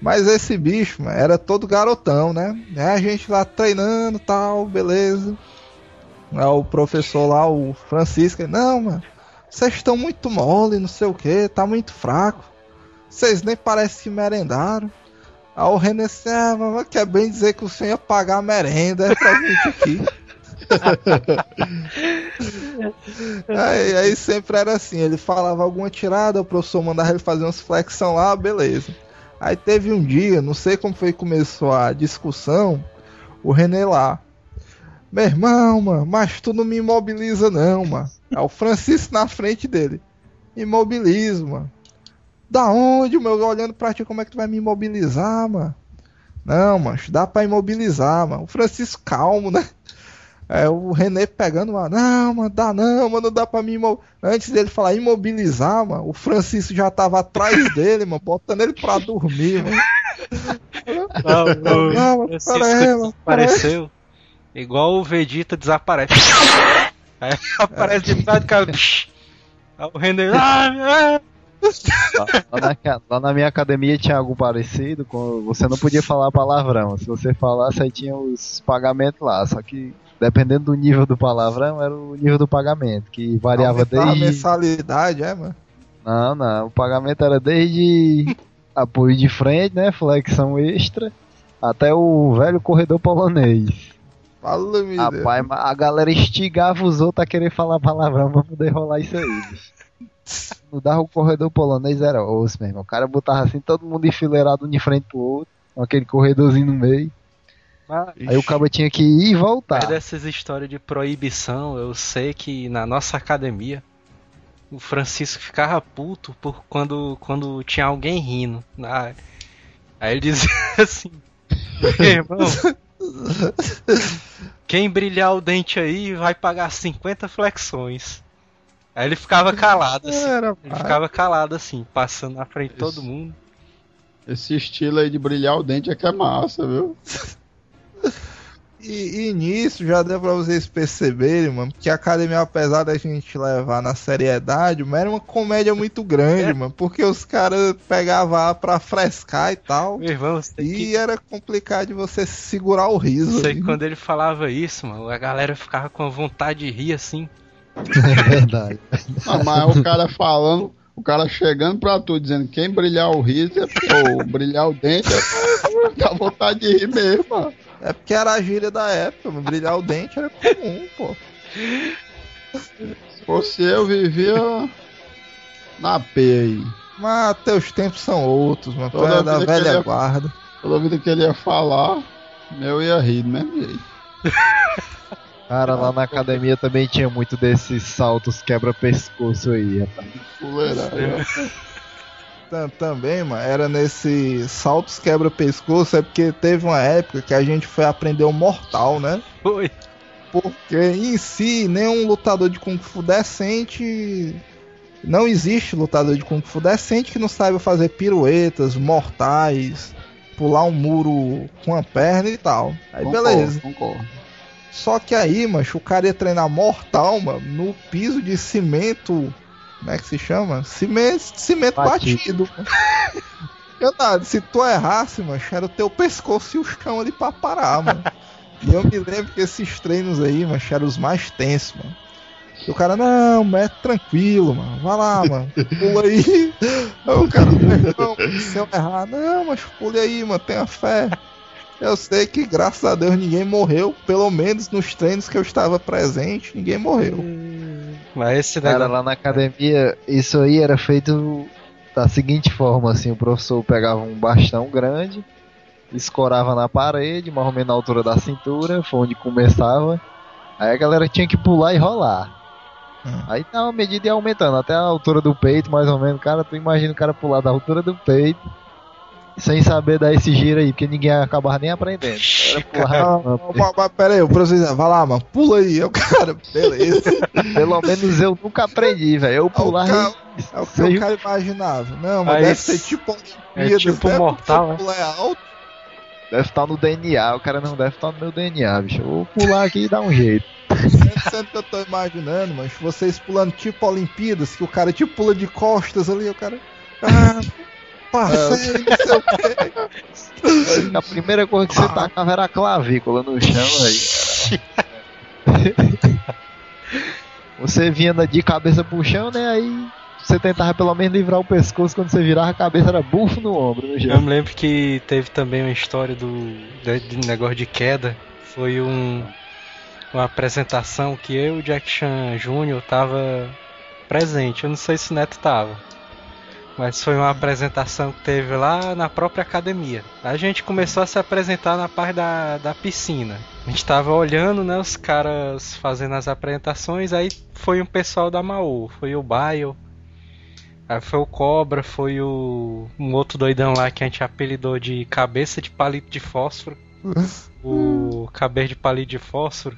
S7: Mas esse bicho, mano, era todo garotão, né? A gente lá treinando tal, beleza. Aí o professor lá, o Francisco, não, mano, vocês estão muito mole, não sei o que, tá muito fraco. Vocês nem parecem que merendaram. Aí o René disse, ah, mas quer bem dizer que o senhor ia pagar a merenda é pra gente aqui. aí, aí sempre era assim, ele falava alguma tirada, o professor mandava ele fazer umas flexão lá, beleza. Aí teve um dia, não sei como foi que começou a discussão, o René lá. Meu irmão, mano, mas tu não me imobiliza não, mano. Aí o Francisco na frente dele. Imobilizo, mano. Da onde, meu? Olhando pra ti, como é que tu vai me imobilizar, mano? Não, mano, dá pra imobilizar, mano. O Francisco calmo, né? É o René pegando, mano. Não, mano, dá não, mano, não dá pra me imobilizar. Antes dele falar imobilizar, mano, o Francisco já tava atrás dele, mano, botando ele pra dormir, mano.
S4: Não, não,
S7: Não, mano,
S4: Francisco
S7: pera aí, mano. pera aí.
S4: Apareceu igual o Vegeta desaparece. Aí aparece de trás do cara. Aí o. Ah, ah,
S5: Lá, lá lá na minha academia tinha algo parecido, com, você não podia falar palavrão. Se você falasse, aí tinha os pagamentos lá. Só que dependendo do nível do palavrão, era o nível do pagamento, que variava
S7: Aumentar a
S5: desde.
S7: mensalidade, é, mano?
S5: Não, não. O pagamento era desde apoio de frente, né? Flexão extra, até o velho corredor polonês.
S7: Fala, me
S5: Rapaz, mas a galera instigava os outros a querer falar palavrão pra poder rolar isso aí, bicho. No dar o corredor polonês era osso, meu irmão. O cara botava assim, todo mundo enfileirado um de frente pro outro, com aquele corredorzinho no meio.
S4: Mas,
S5: Aí o cabo tinha que ir e voltar.
S4: Mas dessas histórias de proibição, eu sei que na nossa academia o Francisco ficava puto por quando, quando tinha alguém rindo. Ah, Aí ele dizia assim: "Meu irmão, quem brilhar o dente aí vai pagar 50 flexões. Aí ele ficava calado assim.
S7: Era,
S4: Ele ficava calado assim, passando na frente de todo mundo.
S6: Esse estilo aí de brilhar o dente é que é massa, viu?
S7: E, e nisso já deu pra vocês perceberem, mano, que a academia, apesar da gente levar na seriedade, mas era uma comédia muito grande,
S4: É.
S7: mano, porque os caras pegavam lá pra frescar e tal.
S4: Meu irmão,
S7: E
S4: que
S7: era complicado de você segurar o riso.
S4: sei que quando ele falava isso, mano, a galera ficava com vontade de rir assim.
S5: É verdade.
S6: Não, mas o cara falando, o cara chegando pra tu dizendo quem brilhar o riso é- ou brilhar o dente é dá vontade de rir mesmo, mano.
S7: É porque era a gíria da época, mano. brilhar o dente era comum, pô.
S6: Se fosse eu, vivia na P aí.
S7: Mas teus tempos são outros, mano. Tu
S6: Toda
S7: é da velha
S6: ele-
S7: guarda.
S6: Toda vida que ele ia falar, eu ia rir do mesmo jeito.
S5: Cara, lá na academia também tinha muito desses saltos quebra-pescoço aí, rapaz.
S6: Fuleiragem.
S7: Tam- Também, mano, era nesse saltos quebra-pescoço, é porque teve uma época que a gente foi aprender o mortal, né?
S4: Foi.
S7: Porque em si, nenhum lutador de Kung Fu decente. Não existe lutador de Kung Fu decente que não saiba fazer piruetas, mortais, pular um muro com a perna e tal. Aí
S6: Concordo,
S7: beleza.
S6: Concordo.
S7: Só que aí, macho, o cara ia treinar mortal, mano, no piso de cimento. Como é que se chama? Cimento, cimento
S5: Batido.
S7: batido. Eu nada, se tu errasse, mano, era o teu pescoço e o chão ali pra parar, mano. E eu me lembro que esses treinos aí, mano, eram os mais tensos, mano. E o cara, não, mas é tranquilo, mano. Vai lá, mano. Pula aí. Aí o cara, não, se eu errar, não, mas pule aí, mano. Tenha fé. Eu sei que, graças a Deus, ninguém morreu. Pelo menos nos treinos que eu estava presente, ninguém morreu.
S4: Mas esse
S5: Cara,
S4: negócio.
S5: lá na academia, isso aí era feito da seguinte forma, assim, o professor pegava um bastão grande, escorava na parede, mais ou menos na altura da cintura, foi onde começava. Aí a galera tinha que pular e rolar.
S7: Hum.
S5: Aí tá uma medida ia aumentando, até a altura do peito, mais ou menos. Cara, tu imagina o cara pular da altura do peito, sem saber dar esse giro aí, porque ninguém acabava nem aprendendo. Era pular
S7: mas, mas pera aí, o professor vai lá, mano, pula aí. O cara, beleza.
S5: Pelo menos eu nunca aprendi, velho. Eu
S7: o
S5: pular
S7: é o que
S5: Seja-
S7: o cara imaginava. Não, mas
S4: Aí
S7: deve ser tipo
S4: é
S7: Olimpíadas,
S4: tipo
S7: né?
S4: mortal, né?
S7: pular é alto.
S5: Deve estar no DNA, o cara não deve estar no meu DNA, bicho. Eu vou pular aqui e dar um jeito.
S7: Sendo, sendo que eu tô imaginando, mas vocês pulando tipo Olimpíadas, que o cara tipo pula de costas ali, o cara. Ah, parceiro, não sei o quê.
S5: A primeira coisa que você tacava era a clavícula no chão aí. Você vinha de cabeça pro chão, né? Aí você tentava pelo menos livrar o pescoço, quando você virava a cabeça era bufo no ombro no
S4: Eu
S5: chão.
S4: me lembro que teve também uma história do negócio de queda. Foi um uma apresentação que eu e o Jack Chan Jr. tava presente. Eu não sei se o Neto tava. Mas foi uma apresentação que teve lá na própria academia. A gente começou a se apresentar na parte da, da piscina. A gente tava olhando, né, os caras fazendo as apresentações, aí foi um pessoal da Maô, foi o Baio, Aí foi o Cobra, foi o um outro doidão lá que a gente apelidou de cabeça de palito de fósforo. o cabeça de palito de fósforo.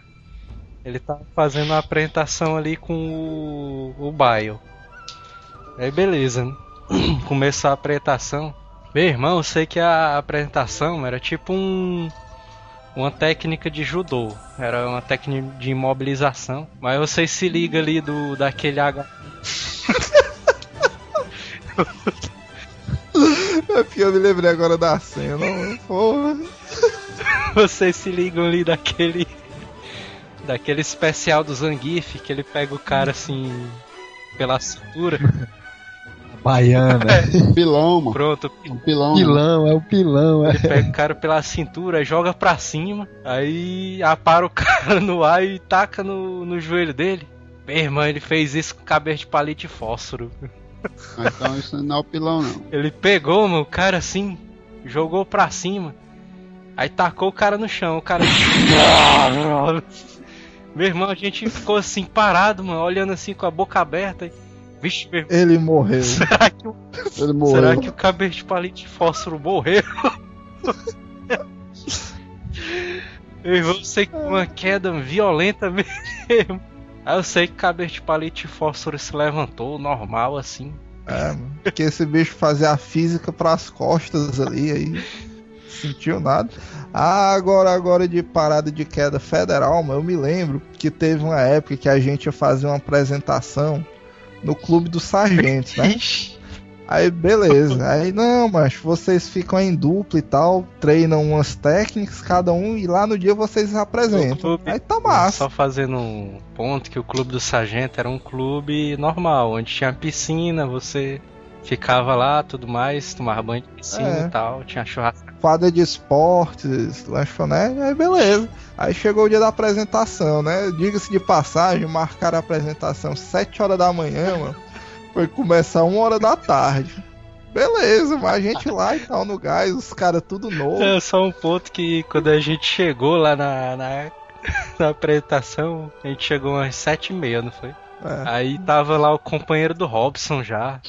S4: Ele tá fazendo uma apresentação ali com o, o Baio. Aí beleza, né? começou a apresentação. Meu irmão, eu sei que a apresentação era tipo um uma técnica de judô, era uma técnica de imobilização. Mas vocês se ligam ali do daquele H
S7: É porque eu me lembrei agora da cena. Porra.
S4: Vocês se ligam ali daquele. Daquele especial do Zangief, que ele pega o cara assim. pela cintura.
S5: Baiana.
S6: Pilão, mano.
S4: Pronto,
S6: Um pilão.
S5: pilão, é o pilão, é.
S4: Ele pega o cara pela cintura, joga pra cima, aí apara o cara no ar e taca no, no joelho dele. Meu irmão, ele fez isso com cabeça de palito de fósforo.
S6: Ah, Então isso não é o pilão, não.
S4: Ele pegou, mano, o cara assim, jogou pra cima, aí tacou o cara no chão, o cara. Meu irmão, a gente ficou assim parado, mano, olhando assim com a boca aberta. e- Vixe, meu
S7: Ele morreu.
S4: será que o,
S6: Ele morreu.
S4: será que o cabeça de palito de fósforo morreu? Meu irmão, eu sei que uma queda violenta mesmo. Aí eu sei que o cabeça de palito de fósforo se levantou, normal assim.
S7: É. Porque esse bicho fazia a física pras costas ali, aí. Sentiu nada. Ah, agora, agora de parada de queda federal, mano, eu me lembro que teve uma época que a gente ia fazer uma apresentação no clube dos sargentos, né? Aí, beleza. Aí, não, mas vocês ficam em dupla e tal, treinam umas técnicas, cada um, e lá no dia vocês apresentam. Aí tá massa.
S4: Só fazendo um ponto que o clube do sargento era um clube normal, onde tinha piscina, você ficava lá, tudo mais, tomava banho de piscina
S7: É.
S4: e tal, tinha churrasco.
S7: quadra de esportes, lanchonete, aí beleza. Aí chegou o dia da apresentação, né? Diga-se de passagem, marcaram a apresentação 7 horas da manhã, mano. Foi começar 1 hora da tarde. Beleza, mas a gente lá e tal no gás, os caras tudo novo.
S4: É só um ponto que quando a gente chegou lá na, na, na apresentação, a gente chegou umas sete e meia, não foi?
S7: É.
S4: Aí tava lá o companheiro do Robson já.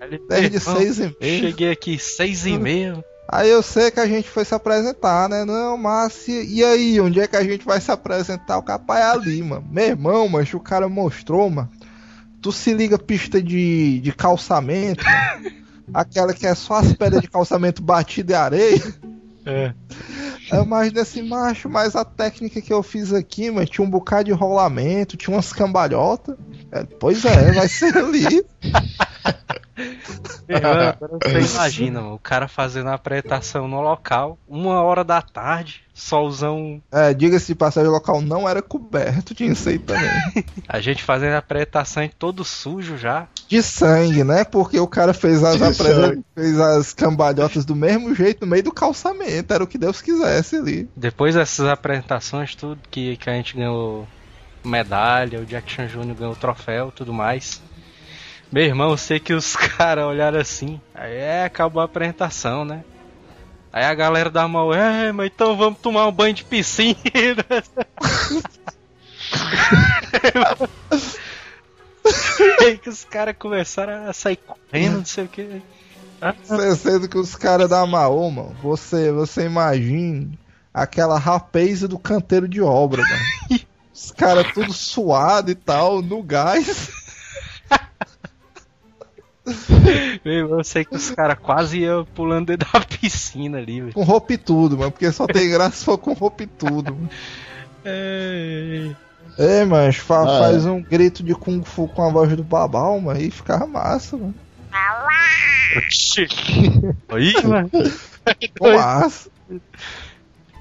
S4: Ele,
S7: Desde
S4: "Irmão,
S7: 6 e meia.
S4: Cheguei aqui seis e meia.
S7: Aí eu sei que a gente foi se apresentar, né? Não, Márcia, e aí, onde é que a gente vai se apresentar? O capaz é ali, mano. Meu irmão, mas o cara mostrou, mano. Tu se liga pista de, de calçamento, aquela que é só as pedras de calçamento batido e areia.
S4: É.
S7: Eu imagino assim, macho, mas a técnica que eu fiz aqui, mano, tinha um bocado de rolamento, tinha umas cambalhotas. É, pois é, vai ser ali.
S4: Você imagina, mano, o cara fazendo a apresentação no local, uma hora da tarde, solzão,
S7: É, diga-se de passagem, o local não era coberto, tinha isso aí também.
S4: a gente fazendo a apresentação em todo sujo já.
S7: De sangue, né? Porque o cara fez as,
S6: sangue.
S7: fez as cambalhotas do mesmo jeito no meio do calçamento. Era o que Deus quisesse ali.
S4: Depois dessas apresentações, tudo que, que a gente ganhou medalha, o Jack Chan Jr. ganhou troféu tudo mais. Meu irmão, eu sei que os caras olharam assim. Aí é, acabou a apresentação, né? Aí a galera da mão, é, mas então vamos tomar um banho de piscina. Aí que os caras começaram a sair correndo, não sei o que.
S7: Sendo que os caras da Maô, mano, você, você imagine aquela rapaz do canteiro de obra, mano. Os caras tudo suado e tal, no gás.
S4: Meu eu sei que os caras quase iam pulando dentro da piscina ali, velho.
S7: Com roupa e tudo, mano. Porque só tem graça se for com roupa e tudo. mano.
S4: É,
S7: Ei, mas fa-
S6: Ah,
S7: faz
S6: é.
S7: um grito de Kung Fu com a voz do Babal, mano, e ficava massa, mano.
S4: Aí, mano.
S7: Massa.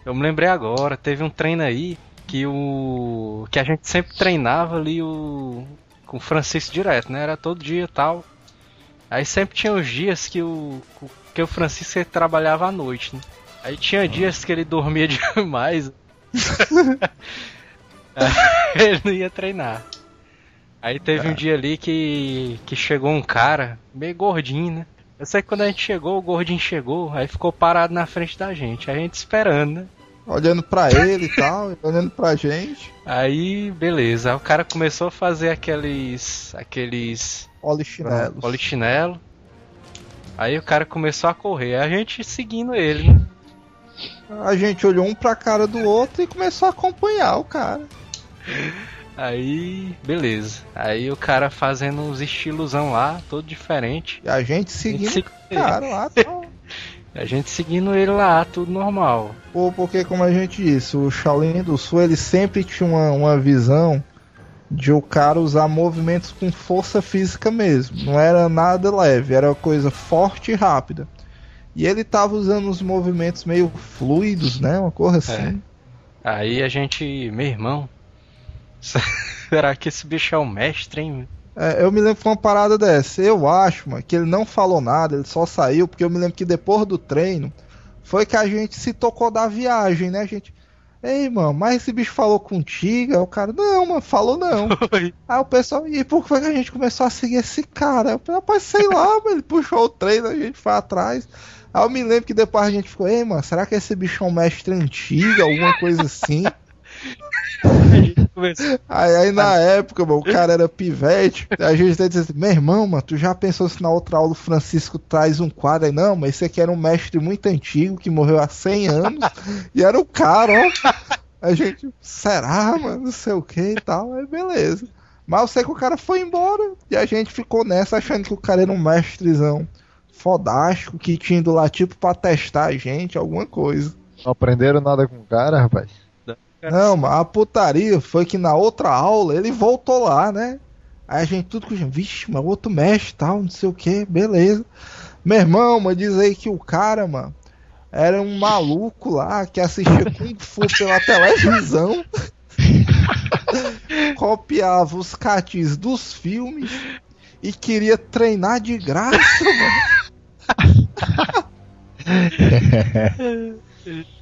S4: Eu me lembrei agora, teve um treino aí que o. que a gente sempre treinava ali o. com o Francisco direto, né? Era todo dia e tal. Aí sempre tinha os dias que o. que o Francisco trabalhava à noite, né? Aí tinha dias que ele dormia demais. Ele não ia treinar. Aí teve um dia ali que. que chegou um cara, meio gordinho, né? Eu sei que quando a gente chegou, o gordinho chegou, aí ficou parado na frente da gente, a gente esperando, né?
S7: Olhando pra ele e tal, olhando pra gente.
S4: Aí, beleza. Aí o cara começou a fazer aqueles. aqueles.
S7: Polichinelos.
S4: polichinelo. Aí o cara começou a correr, a gente seguindo ele, né?
S7: A gente olhou um pra cara do outro e começou a acompanhar o cara.
S4: Aí, beleza. Aí o cara fazendo uns estilosão lá, todo diferente.
S7: E a gente seguindo
S4: Segui-
S7: o cara lá tal.
S4: A gente seguindo ele lá, tudo normal.
S7: Pô, porque como a gente disse, o Shaolin do Sul ele sempre tinha uma, uma visão de o cara usar movimentos com força física mesmo. Não era nada leve, era coisa forte e rápida. E ele tava usando os movimentos meio fluidos, né? Uma coisa assim.
S4: É. Aí a gente, meu irmão, será que esse bicho é o mestre, hein?
S7: É, eu me lembro que foi uma parada dessa. Eu acho, mano, que ele não falou nada, ele só saiu, porque eu me lembro que depois do treino foi que a gente se tocou da viagem, né? A gente. Ei, mano, mas esse bicho falou contigo? Aí o cara, não, mano, falou não. Aí o pessoal, e por que foi que a gente começou a seguir esse cara? Eu rapaz, sei lá, mano, ele puxou o treino, a gente foi atrás. Aí eu me lembro que depois a gente ficou, ei, mano, será que esse bicho é um mestre antigo, alguma coisa assim? aí, aí, na época, mano, o cara era pivete, a gente até dizia assim, meu irmão, mano, tu já pensou se na outra aula o Francisco traz um quadro aí? Não, mas esse aqui era um mestre muito antigo, que morreu há 100 anos, e era o cara, ó. A gente, será, mano, não sei o que e tal, aí beleza. Mas eu sei que o cara foi embora, e a gente ficou nessa achando que o cara era um mestrezão fodástico que tinha ido lá tipo pra testar a gente, alguma coisa.
S5: Não aprenderam nada com o cara, rapaz?
S7: Não, mas a putaria foi que na outra aula ele voltou lá, né? Aí a gente tudo com vixe, mas outro mestre tal, não sei o que, beleza. Meu irmão, mas diz aí que o cara, mano, era um maluco lá que assistia Kung Fu pela televisão. copiava os catis dos filmes e queria treinar de graça, mano.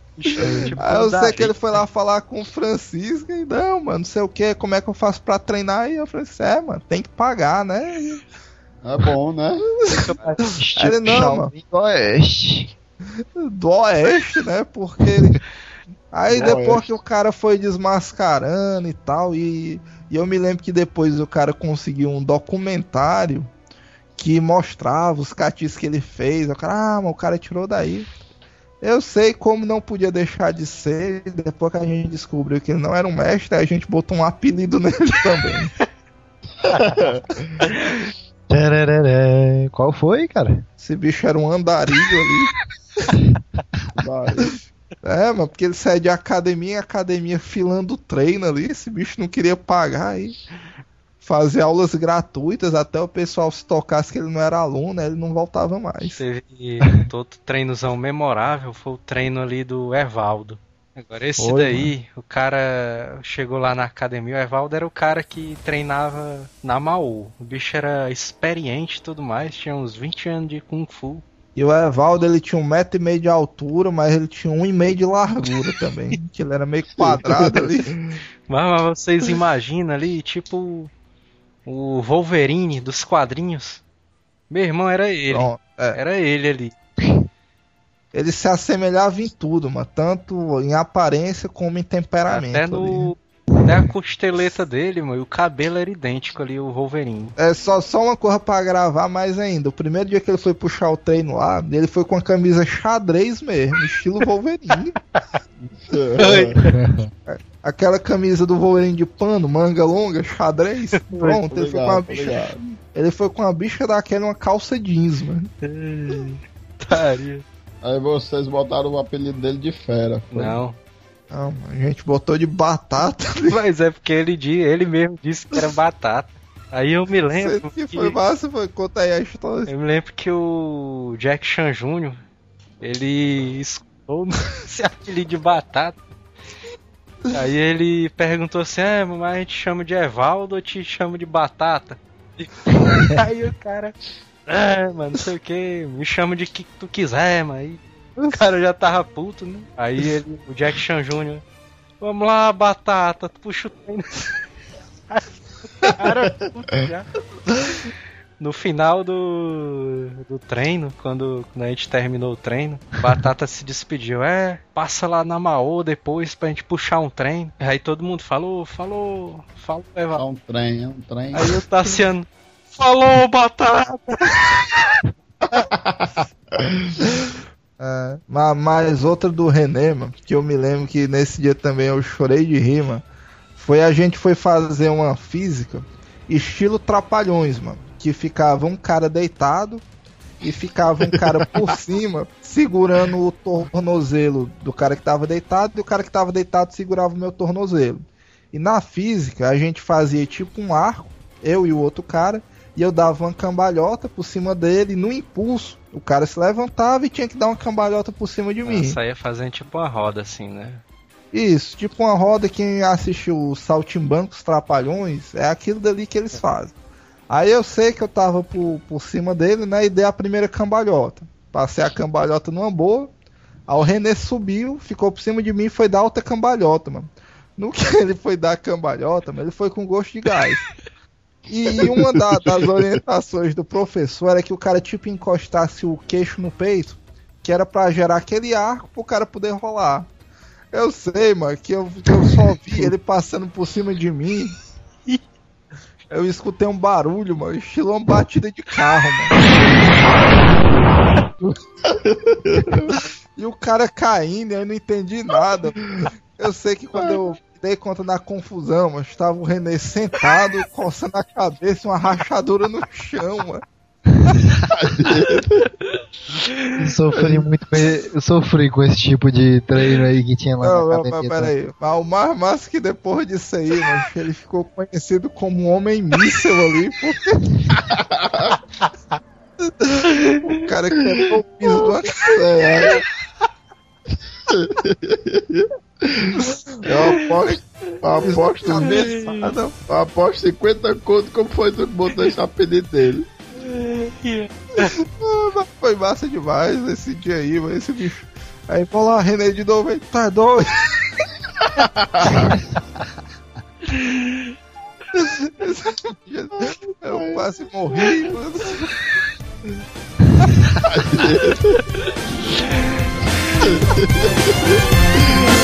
S7: Aí eu sei que ele foi lá falar com o Francisco e não, mano, não sei o que, como é que eu faço pra treinar? E eu falei assim, é, mano, tem que pagar, né?
S6: É bom, né?
S7: Ele não, mano.
S5: Do Oeste.
S7: Do Oeste, né? Porque ele... Aí
S6: Do
S7: depois
S6: Oeste.
S7: que o cara foi desmascarando e tal, e, e eu me lembro que depois o cara conseguiu um documentário que mostrava os catis que ele fez. O cara, ah, mas o cara tirou daí. Eu sei como não podia deixar de ser. Depois que a gente descobriu que ele não era um mestre, a gente botou um apelido nele também.
S5: Qual foi, cara?
S7: Esse bicho era um andarilho ali. É, mano, porque ele saía de academia em academia filando treino ali. Esse bicho não queria pagar aí. Fazer aulas gratuitas até o pessoal se tocasse que ele não era aluno, né, ele não voltava mais.
S4: Teve outro treinozão memorável, foi o treino ali do Evaldo. Agora esse daí, o cara chegou lá na academia, o Evaldo era o cara que treinava na Maú. O bicho era experiente e tudo mais, tinha uns 20 anos de Kung Fu.
S7: E o Evaldo ele tinha um metro e meio de altura, mas ele tinha um e meio de largura também. que ele era meio quadrado ali.
S4: Mas, mas vocês imaginam ali, tipo, o Wolverine dos quadrinhos. Meu irmão era ele.
S7: Pronto, é.
S4: Era ele ali.
S7: Ele se assemelhava em tudo, mano. Tanto em aparência como em temperamento.
S4: Até
S7: ali.
S4: no. Até a costeleta dele, mano. E o cabelo era idêntico ali, o Wolverine.
S7: É só, só uma coisa pra gravar mais ainda. O primeiro dia que ele foi puxar o treino lá, ele foi com a camisa xadrez mesmo, estilo Wolverine. Aquela camisa do Wolverine de pano, manga longa, xadrez. Pronto, ele foi com uma bicha. Ele foi com uma bicha daquela uma calça jeans, mano.
S4: Taria.
S6: Aí vocês botaram o apelido dele de fera. foi?
S4: Não.
S7: Não, a gente botou de batata.
S4: Mas é porque ele, ele mesmo disse que era batata. Aí eu me lembro
S7: que
S4: que,
S7: foi massa, foi conta aí a história.
S4: eu me lembro que o Jack Chan Jr. ele escutou esse apelido de batata. Aí ele perguntou assim: ah, mas a gente chama de Evaldo ou te chama de batata? Aí o cara, é, mano, não sei o que, me chama de que tu quiser, mas aí o cara já tava puto, né? Aí ele, o Jack Chan Jr. Vamos lá, batata, tu puxa o treino. Cara, puto já. No final do, do treino, quando, quando a gente terminou o treino, Batata se despediu. É, passa lá na Maô depois pra gente puxar um treino. Aí todo mundo falou, falou, falou, Eva.
S6: É um trem, é um trem.
S4: Aí o Tassiano, falou, Batata!
S7: É, ma- mas outra do René, mano, que eu me lembro que nesse dia também eu chorei de rir, mano, foi a gente foi fazer uma física estilo trapalhões, mano, que ficava um cara deitado e ficava um cara por cima segurando o tornozelo do cara que tava deitado e o cara que tava deitado segurava o meu tornozelo. E na física a gente fazia tipo um arco, eu e o outro cara, e eu dava uma cambalhota por cima dele, e no impulso o cara se levantava e tinha que dar uma cambalhota por cima de mim.
S4: Saía fazendo tipo uma roda assim, né?
S7: Isso, tipo uma roda, quem assistiu os Saltimbancos Trapalhões, é aquilo dali que eles fazem. Aí eu sei que eu tava por, por cima dele, né, e dei a primeira cambalhota. Passei a cambalhota numa boa, aí o René subiu, ficou por cima de mim e foi dar outra cambalhota, mano. No que ele foi dar a cambalhota, mano, ele foi com gosto de gás. E uma da- das orientações do professor era que o cara tipo encostasse o queixo no peito, que era pra gerar aquele arco pro cara poder rolar. Eu sei, mano, que eu, que eu só vi ele passando por cima de mim. Eu escutei um barulho, mano, estilo uma batida de carro, mano. E o cara caindo, eu não entendi nada. Eu sei que quando eu dei conta da confusão, mas estava o René sentado, coçando a cabeça, uma rachadura no chão, mano.
S5: Eu sofri muito com esse, eu sofri com esse tipo de treino aí que tinha lá
S7: Não,
S5: na
S7: não, mas
S5: academia.
S7: peraí. Mas o mais massa que depois disso aí, mano, ele ficou conhecido como um homem míssel ali, porque. o cara quebrou o piso do acelerar.
S6: Eu aposto, eu aposto, eu aposto 50 conto como foi tu que botou esse apelido dele.
S7: Ah, mas Foi massa demais esse dia aí, mano, esse bicho. Aí vou lá, René de novo, aí, tá doido? Eu quase morri, mano.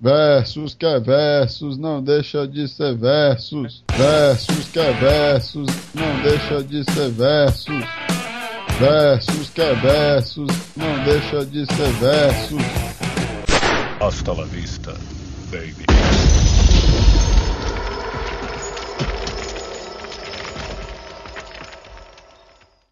S6: Versus que é versus, não deixa de ser versus. Versus que é versus, não deixa de ser versus. Versus que é versus, não deixa de ser versus.
S10: Hasta la vista, baby.